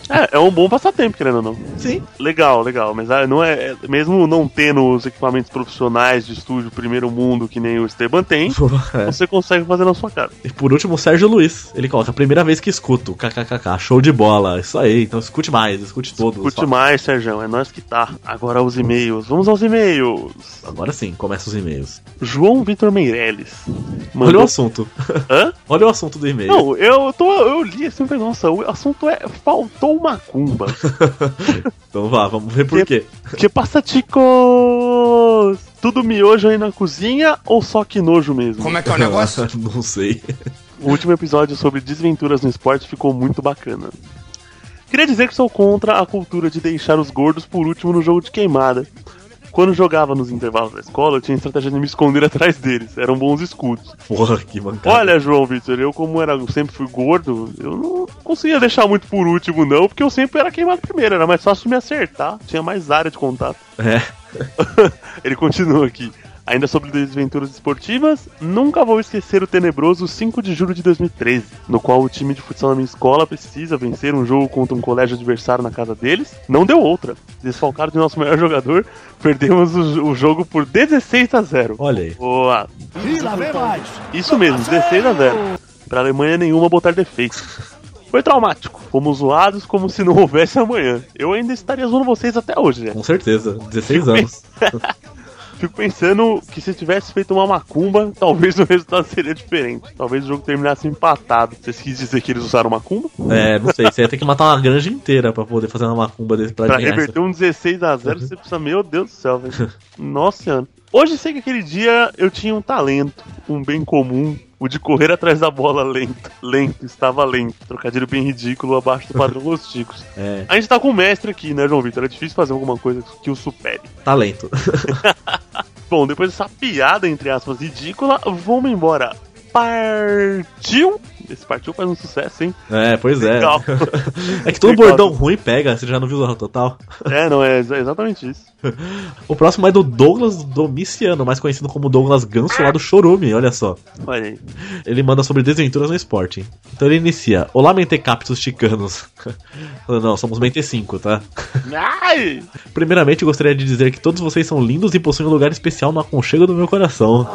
É, é um bom passatempo, querendo ou não. Sim. Legal, legal, mas ah, não é, é- mesmo não tendo os equipamentos profissionais de estúdio primeiro mundo que nem o Esteban tem, É. você consegue fazer na sua casa. E por último, o Sérgio Luiz. Ele coloca, a primeira vez que escuto, kkkk, show de bola. Isso aí, então escute mais, escute todos. Curte mais, Sérgio, é nós que tá. Agora os e-mails. Vamos aos e-mails. Agora sim, começa os e-mails. João Vitor Meirelles. Olha o Mandou... assunto. Hã? Olha o assunto do e-mail. Não, eu, tô, eu li assim, falei, nossa, o assunto é faltou macumba. Então vá, vamos ver por quê. que passa, ticos? Tudo miojo aí na cozinha ou só que nojo mesmo? Como é que é o negócio? Não sei. O último episódio sobre desventuras no esporte ficou muito bacana. Queria dizer que sou contra a cultura de deixar os gordos por último no jogo de queimada. Quando jogava nos intervalos da escola, eu tinha estratégia de me esconder atrás deles. Eram bons escudos. Porra, que mancada. Olha, João Vitor, eu como era, eu sempre fui gordo, eu não conseguia deixar muito por último, não, porque eu sempre era queimado primeiro, era mais fácil me acertar, tinha mais área de contato. É. Ele continua aqui. Ainda sobre desventuras esportivas, nunca vou esquecer o tenebroso 5 de julho de 2013, no qual o time de futsal da minha escola precisa vencer um jogo contra um colégio adversário na casa deles. Não deu outra. Desfalcado de nosso melhor jogador, perdemos o, o jogo por 16 a 0. Olha aí. Boa! Isso mesmo, 16 a 0. Pra Alemanha nenhuma botar defeito. Foi traumático. Fomos zoados como se não houvesse amanhã. Eu ainda estaria zoando vocês até hoje, né? Com certeza. 16 anos. Fico pensando que se tivesse feito uma macumba, talvez o resultado seria diferente. Talvez o jogo terminasse empatado. Vocês quis dizer que eles usaram macumba? É, não sei. Você ia ter que matar uma granja inteira pra poder fazer uma macumba desse pra, Pra reverter um 16 a 0 você precisa, meu Deus do céu, velho. Nossa senhora. Hoje sei que aquele dia eu tinha um talento, um bem comum, o de correr atrás da bola lento. Lento, estava lento. Trocadilho bem ridículo abaixo do padrão dos ticos. É, A gente tá com o mestre aqui, né, João Vitor? É difícil fazer alguma coisa que o supere. talento. Bom, depois dessa piada, entre aspas, ridícula, vamos embora. Partiu? Esse partiu faz um sucesso, hein? É, pois é. Legal. É que todo Legal. bordão ruim pega, você já não viu o total? É, não, é exa- exatamente isso. O próximo é do Douglas Domiciano, mais conhecido como Douglas Ganso lá do Chorume, olha só. Olha aí. Ele manda sobre desventuras no esporte. Então ele inicia: Olá, mentecaptos chicanos. Não, somos mente 5, tá? Ai! Primeiramente, gostaria de dizer que todos vocês são lindos e possuem um lugar especial no aconchego do meu coração.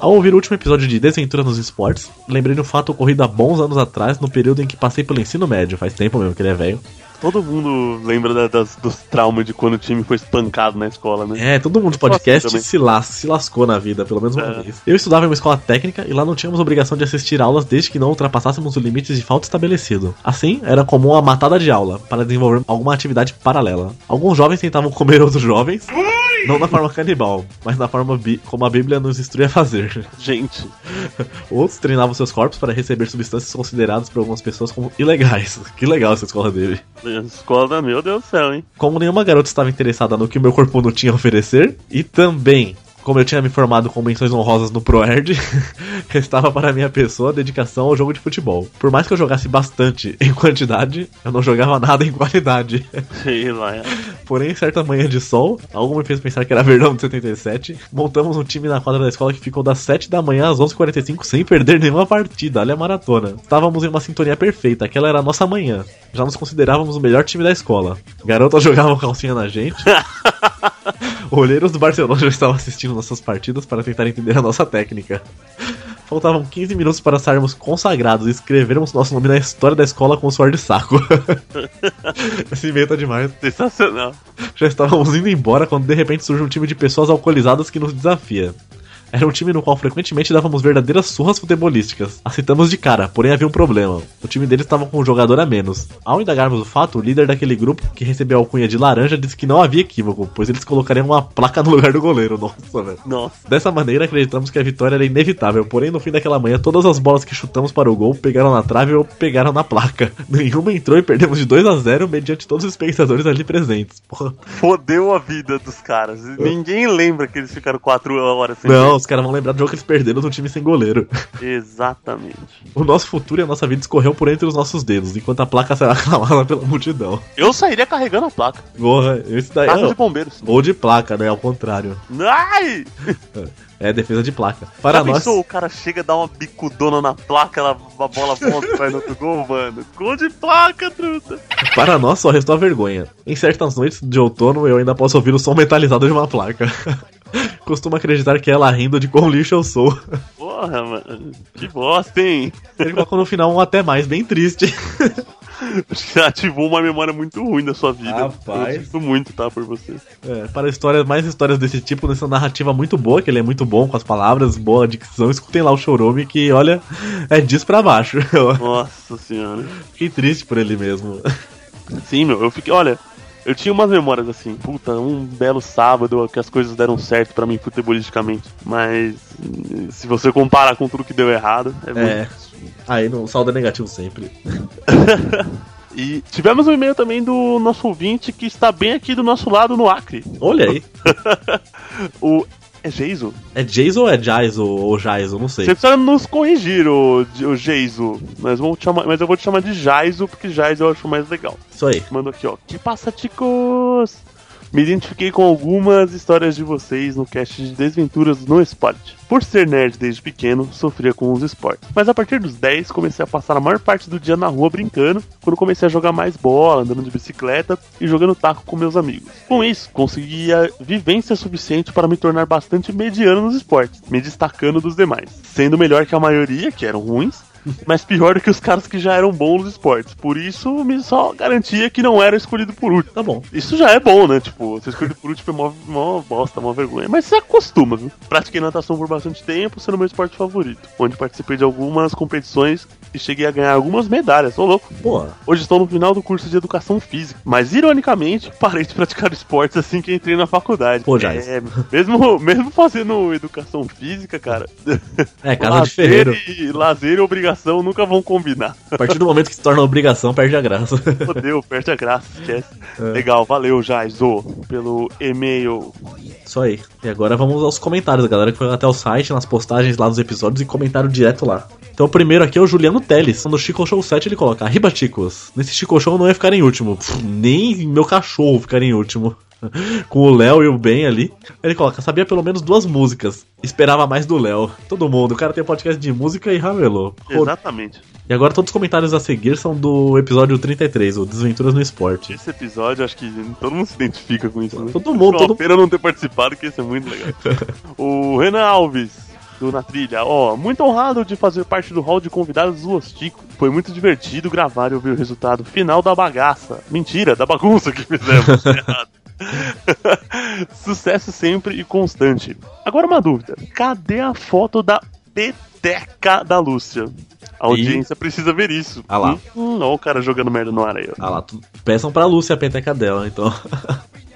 Ao ouvir o último episódio de Desventura nos Esportes, lembrei de um fato ocorrido há bons anos atrás, no período em que passei pelo ensino médio. Faz tempo mesmo que ele é velho. Todo mundo lembra da- das- dos traumas de quando o time foi espancado na escola, né? É, todo mundo do podcast se, las, se lascou na vida, pelo menos uma É. vez. Eu estudava em uma escola técnica e lá não tínhamos obrigação de assistir aulas desde que não ultrapassássemos os limites de falta estabelecido. Assim, era comum a matada de aula, para desenvolver alguma atividade paralela. Alguns jovens tentavam comer outros jovens, não na forma canibal, mas na forma como a Bíblia nos instrui a fazer. Gente, Outros treinavam seus corpos para receber substâncias consideradas por algumas pessoas como ilegais. Que legal essa escola dele. escola, meu Deus do céu, hein? Como nenhuma garota estava interessada no que meu corpo não tinha a oferecer, e também, como eu tinha me formado com menções honrosas no ProErd, restava para minha pessoa a dedicação ao jogo de futebol. Por mais que eu jogasse bastante em quantidade, eu não jogava nada em qualidade. Sei lá. é. Porém, certa manhã de sol, algo me fez pensar que era verão de 77, montamos um time na quadra da escola que ficou das 7 da manhã às 11h45 sem perder nenhuma partida, olha a maratona. Estávamos em uma sintonia perfeita, aquela era a nossa manhã. Já nos considerávamos o melhor time da escola. Garotas jogavam calcinha na gente. Olheiros do Barcelona já estavam assistindo nossas partidas para tentar entender a nossa técnica. Faltavam 15 minutos para sairmos consagrados e escrevermos nosso nome na história da escola com o suor de saco. Esse evento é demais. Sensacional. Já estávamos indo embora quando de repente surge um time de pessoas alcoolizadas que nos desafia. Era um time no qual frequentemente dávamos verdadeiras surras futebolísticas. Aceitamos de cara, porém havia um problema. O time deles estava com um jogador a menos. Ao indagarmos o fato, o líder daquele grupo, que recebeu a alcunha de laranja, disse que não havia equívoco, pois eles colocariam uma placa no lugar do goleiro. Nossa, velho. Nossa. Dessa maneira, acreditamos que a vitória era inevitável, porém no fim daquela manhã, todas as bolas que chutamos para o gol pegaram na trave ou pegaram na placa. Nenhuma entrou e perdemos de 2 a 0 mediante todos os espectadores ali presentes. Porra. Fodeu a vida dos caras. Ninguém lembra que eles ficaram quatro horas sem Não, os caras vão lembrar do jogo que eles perderam do time sem goleiro. Exatamente. O nosso futuro e a nossa vida escorreu por entre os nossos dedos, enquanto a placa será aclamada pela multidão. Eu sairia carregando a placa. Porra, esse daí. Casa não. de bombeiros. Ou de placa, né? Ao contrário. Ai! É defesa de placa. Para Já nós. pensou, o cara chega, dá uma bicudona na placa, ela, a bola volta e no outro gol, mano? Gol de placa, truta! Para nós só restou a vergonha. Em certas noites de outono eu ainda posso ouvir o som metalizado de uma placa. Costumo acreditar que ela rindo de quão lixo eu sou. Porra, mano. Que bosta, hein? Ele colocou no final um até mais, bem triste. Acho que ativou uma memória muito ruim da sua vida. Rapaz. Eu sinto muito, tá, por você. É, para histórias, mais histórias desse tipo, nessa narrativa muito boa, que ele é muito bom com as palavras, boa dicção, escutem lá o Chorome, que olha, é disso pra baixo. Eu Nossa senhora. fiquei triste por ele mesmo. Sim, meu, eu fiquei. Olha, eu tinha umas memórias assim, puta, um belo sábado que as coisas deram certo pra mim futebolisticamente. Mas se você comparar com tudo que deu errado, é muito. É. Aí no saldo é negativo sempre. E tivemos um e-mail também do nosso ouvinte que está bem aqui do nosso lado no Acre. Olha aí. O. É Geiso? É Jason ou é Jaiso ou Jaiso? Não sei. Você precisa nos corrigir, o, o Geiso. Mas, vamos chamar, mas eu vou te chamar de Jaiso, porque Jaiso eu acho mais legal. Isso aí. Mandou aqui, ó. Que passa, ticos? Me identifiquei com algumas histórias de vocês no cast de Desventuras no Esporte. Por ser nerd desde pequeno, sofria com os esportes. Mas a partir dos 10, comecei a passar a maior parte do dia na rua brincando, quando comecei a jogar mais bola, andando de bicicleta e jogando taco com meus amigos. Com isso, conseguia vivência suficiente para me tornar bastante mediano nos esportes, me destacando dos demais. Sendo melhor que a maioria, que eram ruins, mas pior do que os caras que já eram bons nos esportes. Por isso, me só garantia que não era escolhido por último. Tá bom. Isso já é bom, né? Tipo, ser escolhido por último é mó, mó bosta, mó vergonha. Mas você acostuma, viu? Pratiquei natação por bastante tempo, sendo meu esporte favorito. Onde participei de algumas competições e cheguei a ganhar algumas medalhas. Ô, louco. Pô, Hoje estou no final do curso de educação física. Mas, ironicamente, parei de praticar esportes assim que entrei na faculdade. Pô, Jais. É, mesmo, mesmo fazendo educação física, cara. é casa de lazer ferreiro. E, lazer e obrigação nunca vão combinar. A partir do momento que se torna obrigação, perde a graça. Fodeu, perde a graça, esquece. Legal, valeu, Jaizo, pelo e-mail. Isso aí. E agora vamos aos comentários, a galera que foi até o site, nas postagens lá dos episódios e comentaram direto lá. Então o primeiro aqui é o Juliano Teles. No Chico Show 7 ele coloca, Arriba Chicos. Nesse Chico Show eu não ia ficar em último. Pff, nem meu cachorro ficaria em último. Com o Léo e o Ben ali. Ele coloca, sabia pelo menos duas músicas. Esperava mais do Léo. Todo mundo. O cara tem podcast de música e ramelou. Ro- Exatamente. E agora todos os comentários a seguir são do episódio 33, o Desventuras no Esporte. Esse episódio, acho que todo mundo se identifica com isso, né? Todo mundo, todo pena não ter participado, que esse é muito legal. o Renan Alves, do Na Trilha, ó, muito honrado de fazer parte do hall de convidados do Ostico. Foi muito divertido gravar e ouvir o resultado final da bagaça. Mentira, da bagunça que fizemos. Errado. Sucesso sempre e constante. Agora uma dúvida: cadê a foto da peteca da Lúcia? A audiência precisa ver isso. Ah lá. Hum, ó, o cara jogando merda no ar aí, ó. Ah lá, peçam pra Lúcia a peteca dela, então.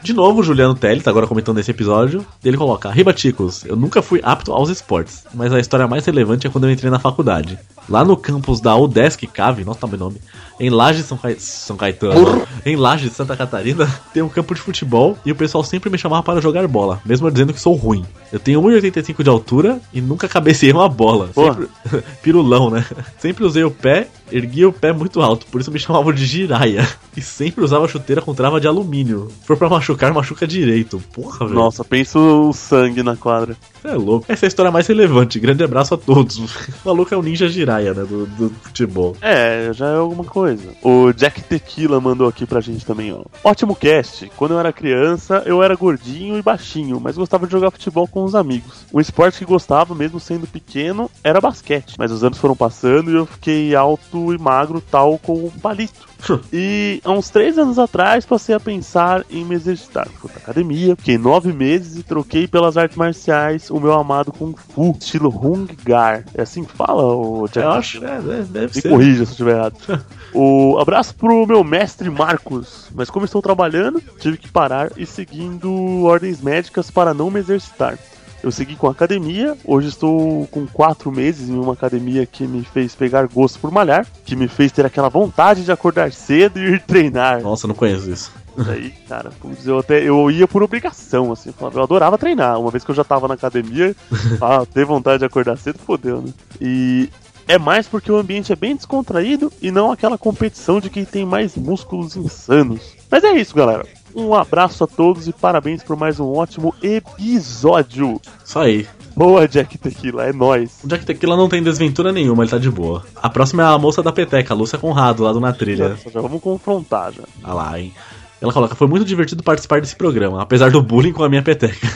De novo, o Juliano Teles, agora comentando nesse episódio, ele coloca: Arriba, Ticos, eu nunca fui apto aos esportes, mas a história mais relevante é quando eu entrei na faculdade. Lá no campus da UDESC Cave, nossa, tá meu nome, em Laje São, Cai- São Caetano, em Laje Santa Catarina, tem um campo de futebol e o pessoal sempre me chamava para jogar bola, mesmo eu dizendo que sou ruim. Eu tenho 1,85 de altura e nunca cabeceei uma bola. Sempre... Pirulão, né? Sempre usei o pé, ergui o pé muito alto, por isso me chamavam de giraia. E sempre usava chuteira com trava de alumínio. Se for pra machucar, machuca direito. Porra, velho. Nossa, pensa o sangue na quadra. Você é louco. Essa é a história mais relevante. Grande abraço a todos. O maluco é o ninja giraia, né? Do, do futebol. É, já é alguma coisa. O Jack Tequila mandou aqui pra gente também, ó. Ótimo cast. Quando eu era criança, eu era gordinho e baixinho, mas gostava de jogar futebol com os amigos. Um esporte que gostava, mesmo sendo pequeno, era basquete. Mas os anos foram passando e eu fiquei alto e magro, tal como um palito. E há uns três anos atrás passei a pensar em me exercitar. Fui pra academia, fiquei nove meses e troquei pelas artes marciais o meu amado Kung Fu, estilo Hung Gar. É assim que fala, o Jack? Eu acho, é, é, deve Me ser. corrija se eu estiver errado. o abraço pro meu mestre Marcos. Mas como estou trabalhando, tive que parar e seguindo ordens médicas para não me exercitar. Eu segui com a academia, hoje estou com quatro meses em uma academia que me fez pegar gosto por malhar, que me fez ter aquela vontade de acordar cedo e ir treinar. Nossa, não conheço isso. Daí, cara, putz, eu até eu ia por obrigação, assim, eu adorava treinar. Uma vez que eu já tava na academia, ah, ter vontade de acordar cedo, fodeu, né? E é mais porque o ambiente é bem descontraído e não aquela competição de quem tem mais músculos insanos. Mas é isso, galera. Um abraço a todos e parabéns por mais um ótimo episódio. Isso aí. Boa, Jack Tequila, é nóis. O Jack Tequila não tem desventura nenhuma, ele tá de boa. A próxima é a moça da peteca, a Lúcia Conrado, lá do Na Trilha. Já, já vamos confrontar já. Olha lá, hein. Ela coloca, foi muito divertido participar desse programa, apesar do bullying com a minha peteca.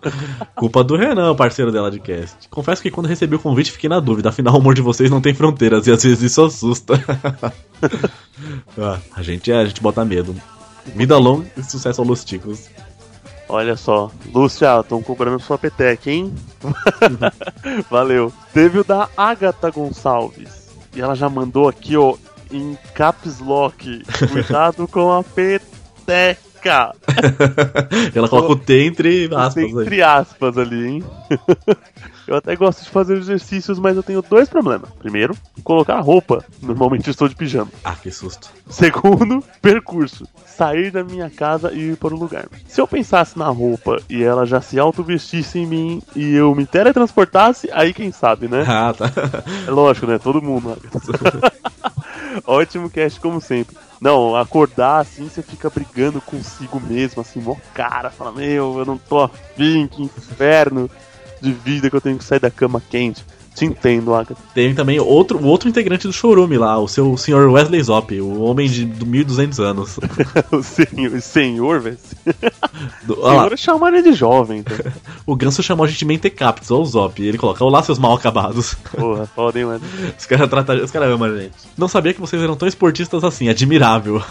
Culpa do Renan, parceiro dela de cast. Confesso que quando recebi o convite fiquei na dúvida, afinal o humor de vocês não tem fronteiras e às vezes isso assusta. Ah, a, gente, a gente bota medo. Vida longa e sucesso aos Ticos. Olha só, Lúcia, estão cobrando sua peteca, hein? Valeu. Teve o da Agatha Gonçalves. E ela já mandou aqui, ó, em caps lock. Cuidado com a peteca. Ela coloca o T entre aspas. Entre aspas ali, hein? Eu até gosto de fazer exercícios, mas eu tenho dois problemas. Primeiro, colocar roupa. Normalmente estou de pijama. Ah, que susto. Segundo, percurso. Sair da minha casa e ir para o lugar. Se eu pensasse na roupa e ela já se auto-vestisse em mim e eu me teletransportasse, aí quem sabe, né? Ah, tá. É lógico, né? Todo mundo. Ótimo cast, como sempre. Não, acordar assim, você fica brigando consigo mesmo, assim, mó cara. Fala, meu, eu não tô afim, que inferno de vida que eu tenho que sair da cama quente. Te entendo, Agatha. Tem também outro, o outro integrante do Chorume lá, o seu senhor Wesley Zop, o homem de do 1200 anos. o senhor, senhor velho. Do- olha lá, Senhor chamar ele de jovem, então. o Ganso chamou a gente de Mentecaps, ou o Zop. Ele coloca, olá seus mal acabados. Porra, podem, mano. Os caras tratam, os caras amam a gente. Não sabia que vocês eram tão esportistas assim, admirável.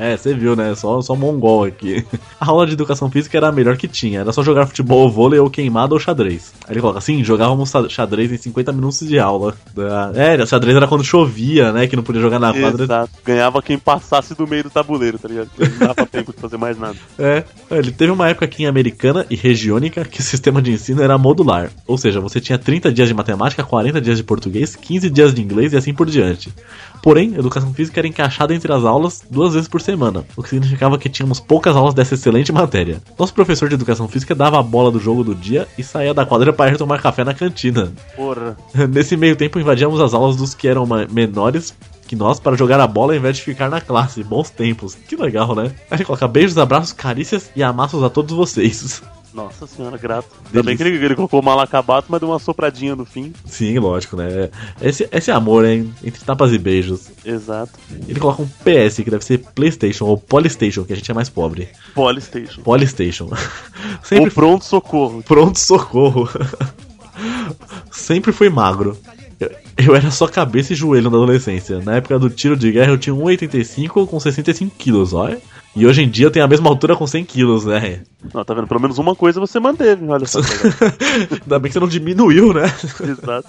é, você viu, né? Só, só mongol aqui. A aula de educação física era a melhor que tinha. Era só jogar futebol, vôlei ou queimado ou xadrez. Aí ele coloca assim, jogávamos xa- xadrez em 50 minutos de aula. Ah, É, xadrez era quando chovia, né? Que não podia jogar na quadra. Exato. Ganhava quem passasse do meio do tabuleiro, tá ligado? Porque Não dava tempo de fazer mais nada. É, ele teve uma época aqui em Americana e Regiônica que o sistema de ensino era modular. Ou seja, você tinha 30 dias de matemática, 40 dias de português, 15 dias de inglês e assim por diante. Porém, educação física era encaixada entre as aulas duas vezes por semana, o que significava que tínhamos poucas aulas dessa excelente matéria. Nosso professor de educação física dava a bola do jogo do dia e saía da quadra para ir tomar café na cantina. Porra. Nesse meio tempo, invadíamos as aulas dos que eram menores que nós para jogar a bola ao invés de ficar na classe. Bons tempos. Que legal, né? Aí ele coloca beijos, abraços, carícias e amassos a todos vocês. Nossa senhora, grato. Ainda bem que ele, ele colocou mal acabado, mas deu uma sopradinha no fim. Sim, lógico, né? Esse, esse amor, hein? Entre tapas e beijos. Exato. Ele coloca um PS, que deve ser PlayStation ou Polystation, que a gente é mais pobre. Polystation. Polystation. Ou Sempre pronto socorro. pronto socorro. Sempre fui magro. Eu, era só cabeça e joelho na adolescência. Na época do tiro de guerra eu tinha 1,85 com 65 quilos, olha. E hoje em dia eu tenho a mesma altura com 100 quilos, né? Não, tá vendo? Pelo menos uma coisa você manteve, olha só. Ainda bem que você não diminuiu, né? Exato.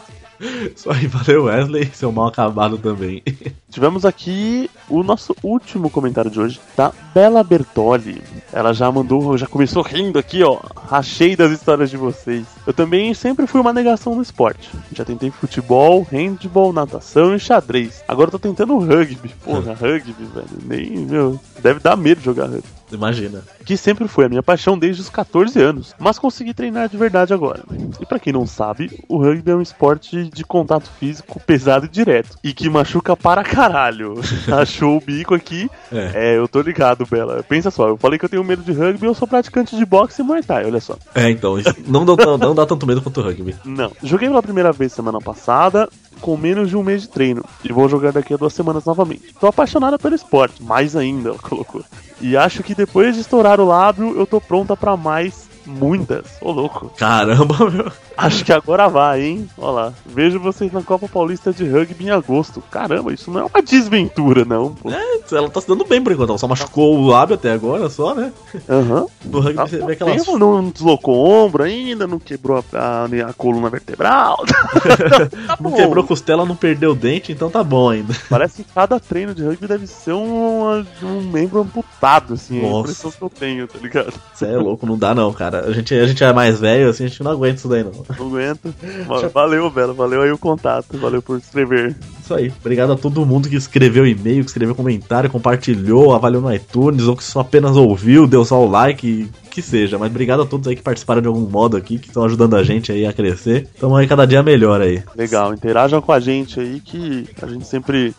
Isso aí, valeu Wesley, seu mal acabado também. Tivemos aqui o nosso último comentário de hoje, da Bela Bertoli. Ela já mandou, já começou rindo aqui, ó. Rachei das histórias de vocês. Eu também sempre fui uma negação no esporte. Já tentei futebol, handball, natação e xadrez. Agora eu tô tentando rugby. Porra, rugby, velho. Nem, meu, deve dar medo jogar rugby. Imagina. Que sempre foi a minha paixão desde os 14 anos, mas consegui treinar de verdade agora. E pra quem não sabe, o rugby é um esporte de contato físico pesado e direto. E que machuca para caralho. Achou o bico aqui? É. É, eu tô ligado, Bela. Pensa só, eu falei que eu tenho medo de rugby, eu sou praticante de boxe e Muay Thai, olha só. É, então, não dá, não dá tanto medo quanto o rugby. Não. Joguei pela primeira vez semana passada, com menos de um mês de treino. E vou jogar daqui a duas semanas novamente. Tô apaixonada pelo esporte, mais ainda, ela colocou. E acho que depois de estourar o lábio, eu tô pronta pra mais muitas. Ô louco. Caramba, meu. Acho que agora vai, hein? Olha lá. Vejo vocês na Copa Paulista de Rugby em agosto. Caramba, isso não é uma desventura, não, pô. É, ela tá se dando bem por enquanto. Ela só machucou o lábio até agora, só, né? Aham. No rugby Ah, você vê aquelas. Não, não deslocou o ombro ainda, não quebrou a, a- a coluna vertebral. Não bom. quebrou costela, não perdeu o dente, então tá bom ainda. Parece que cada treino de rugby deve ser um, um membro amputado, assim. É a Nossa. impressão que eu tenho, tá ligado? Você é louco, não dá não, cara. Cara. A gente, a gente é mais velho, assim, a gente não aguenta isso daí, não. Não aguento. Va- Valeu, Bela. Valeu aí o contato. Valeu por escrever. Isso aí. Obrigado a todo mundo que escreveu e-mail, que escreveu comentário, compartilhou, avaliou no iTunes, ou que só apenas ouviu, deu só o like, que seja. Mas obrigado a todos aí que participaram de algum modo aqui, que estão ajudando a gente aí a crescer. Tamo aí cada dia melhor aí. Legal, interajam com a gente aí que a gente sempre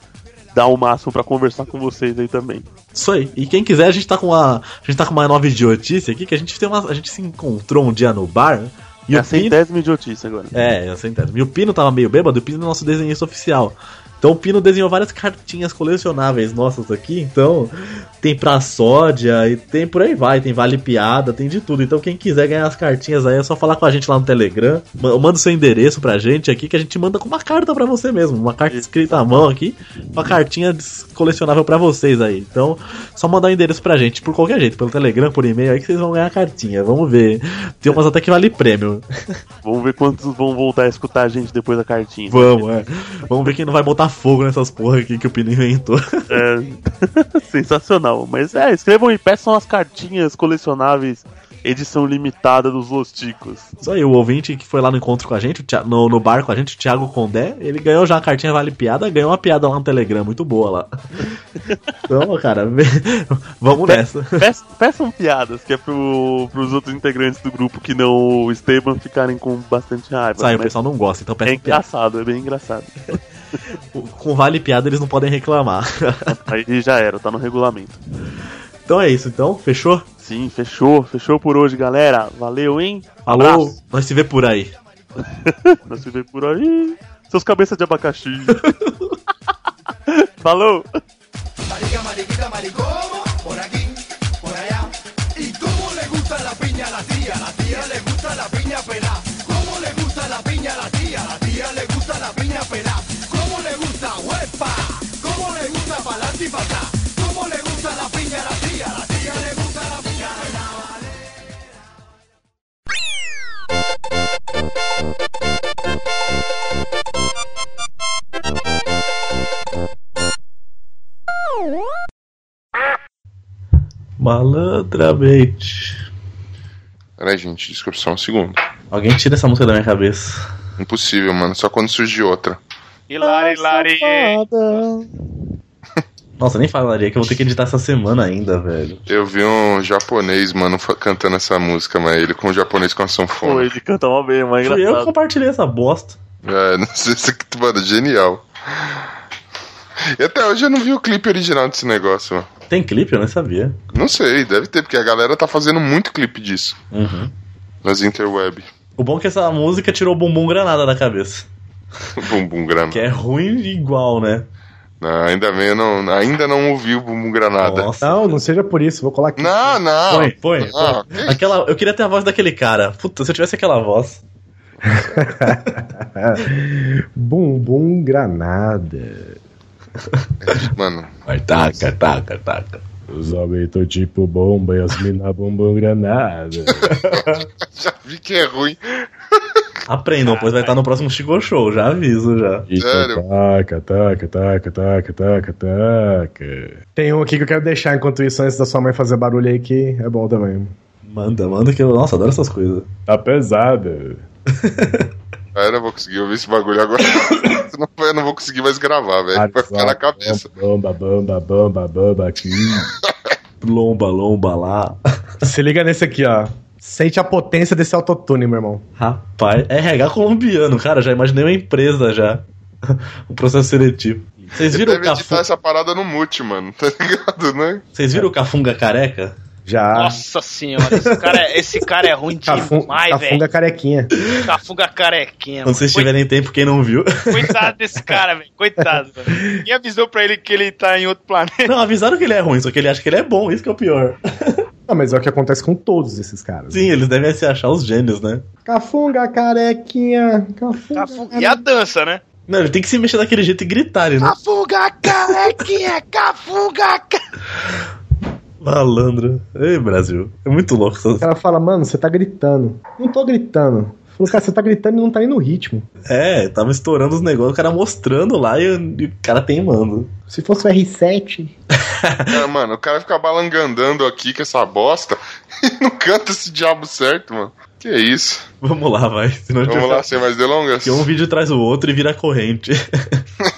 dá o máximo pra conversar com vocês aí também. Isso aí. E quem quiser, a gente tá com uma. A gente tá com uma nova idiotice aqui, que a gente tem uma. A gente se encontrou um dia no bar. né? E é a o Pino. centésima idiotice agora. É, eu sei entendo. E o Pino tava meio bêbado, o Pino é nosso desenhista oficial. Então o Pino desenhou várias cartinhas colecionáveis nossas aqui, então tem pra sódia e tem por aí vai, tem vale piada, tem de tudo. Então quem quiser ganhar as cartinhas aí é só falar com a gente lá no Telegram, Ma- manda o seu endereço pra gente aqui que a gente manda com uma carta pra você mesmo, uma carta escrita à mão aqui, uma cartinha colecionável pra vocês aí. Então só mandar o endereço pra gente por qualquer jeito, pelo Telegram, por e-mail aí que vocês vão ganhar a cartinha. Vamos ver. Tem umas até que vale prêmio. Vamos ver quantos vão voltar a escutar a gente depois da cartinha. Vamos, é. Vamos ver quem não vai botar fogo nessas porra aqui que o Pino inventou. É, sensacional. Mas é, escrevam e peçam as cartinhas colecionáveis edição limitada dos Losticos. Isso aí, o ouvinte que foi lá no encontro com a gente, no, no bar com a gente, o Thiago Condé, ele ganhou já a cartinha Vale Piada, ganhou uma piada lá no Telegram, muito boa lá. Então, cara, vamos nessa. Peçam, peçam piadas, que é pro, pros outros integrantes do grupo que não o Esteban ficarem com bastante raiva. Sai, o pessoal não gosta, então é peça piada. engraçado, é bem engraçado. Com Vale Piada eles não podem reclamar. Aí já era, tá no regulamento. Então é isso, então, fechou? Sim, fechou, fechou por hoje, galera. Valeu, hein? Alô, Abraço. nós se vê por aí. Nós se vê por aí. Seus cabeças de abacaxi. Falou! Marica, mariquita, maricomo, Malandramente. Peraí, gente, desculpa só um segundo. Alguém tira essa música da minha cabeça. Impossível, mano. Só quando surge outra. Hilari, hilari. Nossa, nem falaria que eu vou ter que editar essa semana ainda, velho. Eu vi um japonês, mano, cantando essa música, mas ele com um japonês com a Pô, sanfona. ele canta uma bem, mas é Fui eu que engraçado. compartilhei essa bosta. É, não sei se mano, genial. E até hoje eu não vi o clipe original desse negócio, mano. Tem clipe? Eu nem sabia. Não sei, deve ter, porque a galera tá fazendo muito clipe disso Uhum. nas interweb. O bom é que essa música tirou o bumbum granada da cabeça. Bumbum Granada. Que é ruim igual, né? Não, ainda bem, eu não, ainda não ouvi o Bumbum Granada. Nossa. Não, não seja por isso, vou colar aqui. Não, não. Põe, põe, Ah, põe. Aquela, eu queria ter a voz daquele cara. Puta, se eu tivesse aquela voz. Bumbum granada. Mano, Vai, taca, taca, taca. Os homens tão tipo bomba e as mina bumbum granada. já vi que é ruim. Aprendam, pois vai estar no próximo Chico Show, já aviso já. Sério? Taca, taca, taca, taca, taca, taca. Tem um aqui que eu quero deixar enquanto isso, antes da sua mãe fazer barulho aí, que é bom também. Manda, manda que eu. Nossa, adoro essas coisas. Tá pesada. Ah, eu não vou conseguir ouvir esse bagulho agora. Senão eu não vou conseguir mais gravar, velho. Vai ficar na cabeça. Bomba, bomba, bomba, bomba aqui. Lomba, lomba lá. Se liga nesse aqui, ó. Sente a potência desse autotune, meu irmão. Rapaz, é RH colombiano, cara. Já imaginei uma empresa já. o processo seletivo. Vocês viram o Deve editar Cafunga? essa parada no mute, mano. Tá ligado, né? Vocês viram o Cafunga careca? Já. Nossa senhora, esse cara é, esse cara é ruim Cafun- demais, Cafunga velho. carequinha. Cafunga carequinha, Quando mano. vocês tiverem tempo, quem não viu. Coitado desse cara, velho. Coitado, velho. Quem avisou pra ele que ele tá em outro planeta? Não, avisaram que ele é ruim, só que ele acha que ele é bom, isso que é o pior. Não, mas é o que acontece com todos esses caras. Sim, eles devem se achar os gênios, né? Cafunga, carequinha. Cafunga. Cafunga. E a dança, né? Não, ele tem que se mexer daquele jeito e gritar, né? Cafunga carequinha, cafunga ca... Malandro. Ei, Brasil. É muito louco. O cara fala, mano, você tá gritando. Não tô gritando. Falou, cara, você tá gritando e não tá indo no ritmo. É, tava estourando os negócios, o cara mostrando lá e, e o cara teimando. Se fosse o R7. É, mano, o cara fica balangandando aqui com essa bosta e não canta esse diabo certo, mano. Que isso? Vamos lá, vai. Vamos lá, sem mais delongas? Porque um vídeo traz o outro e vira corrente.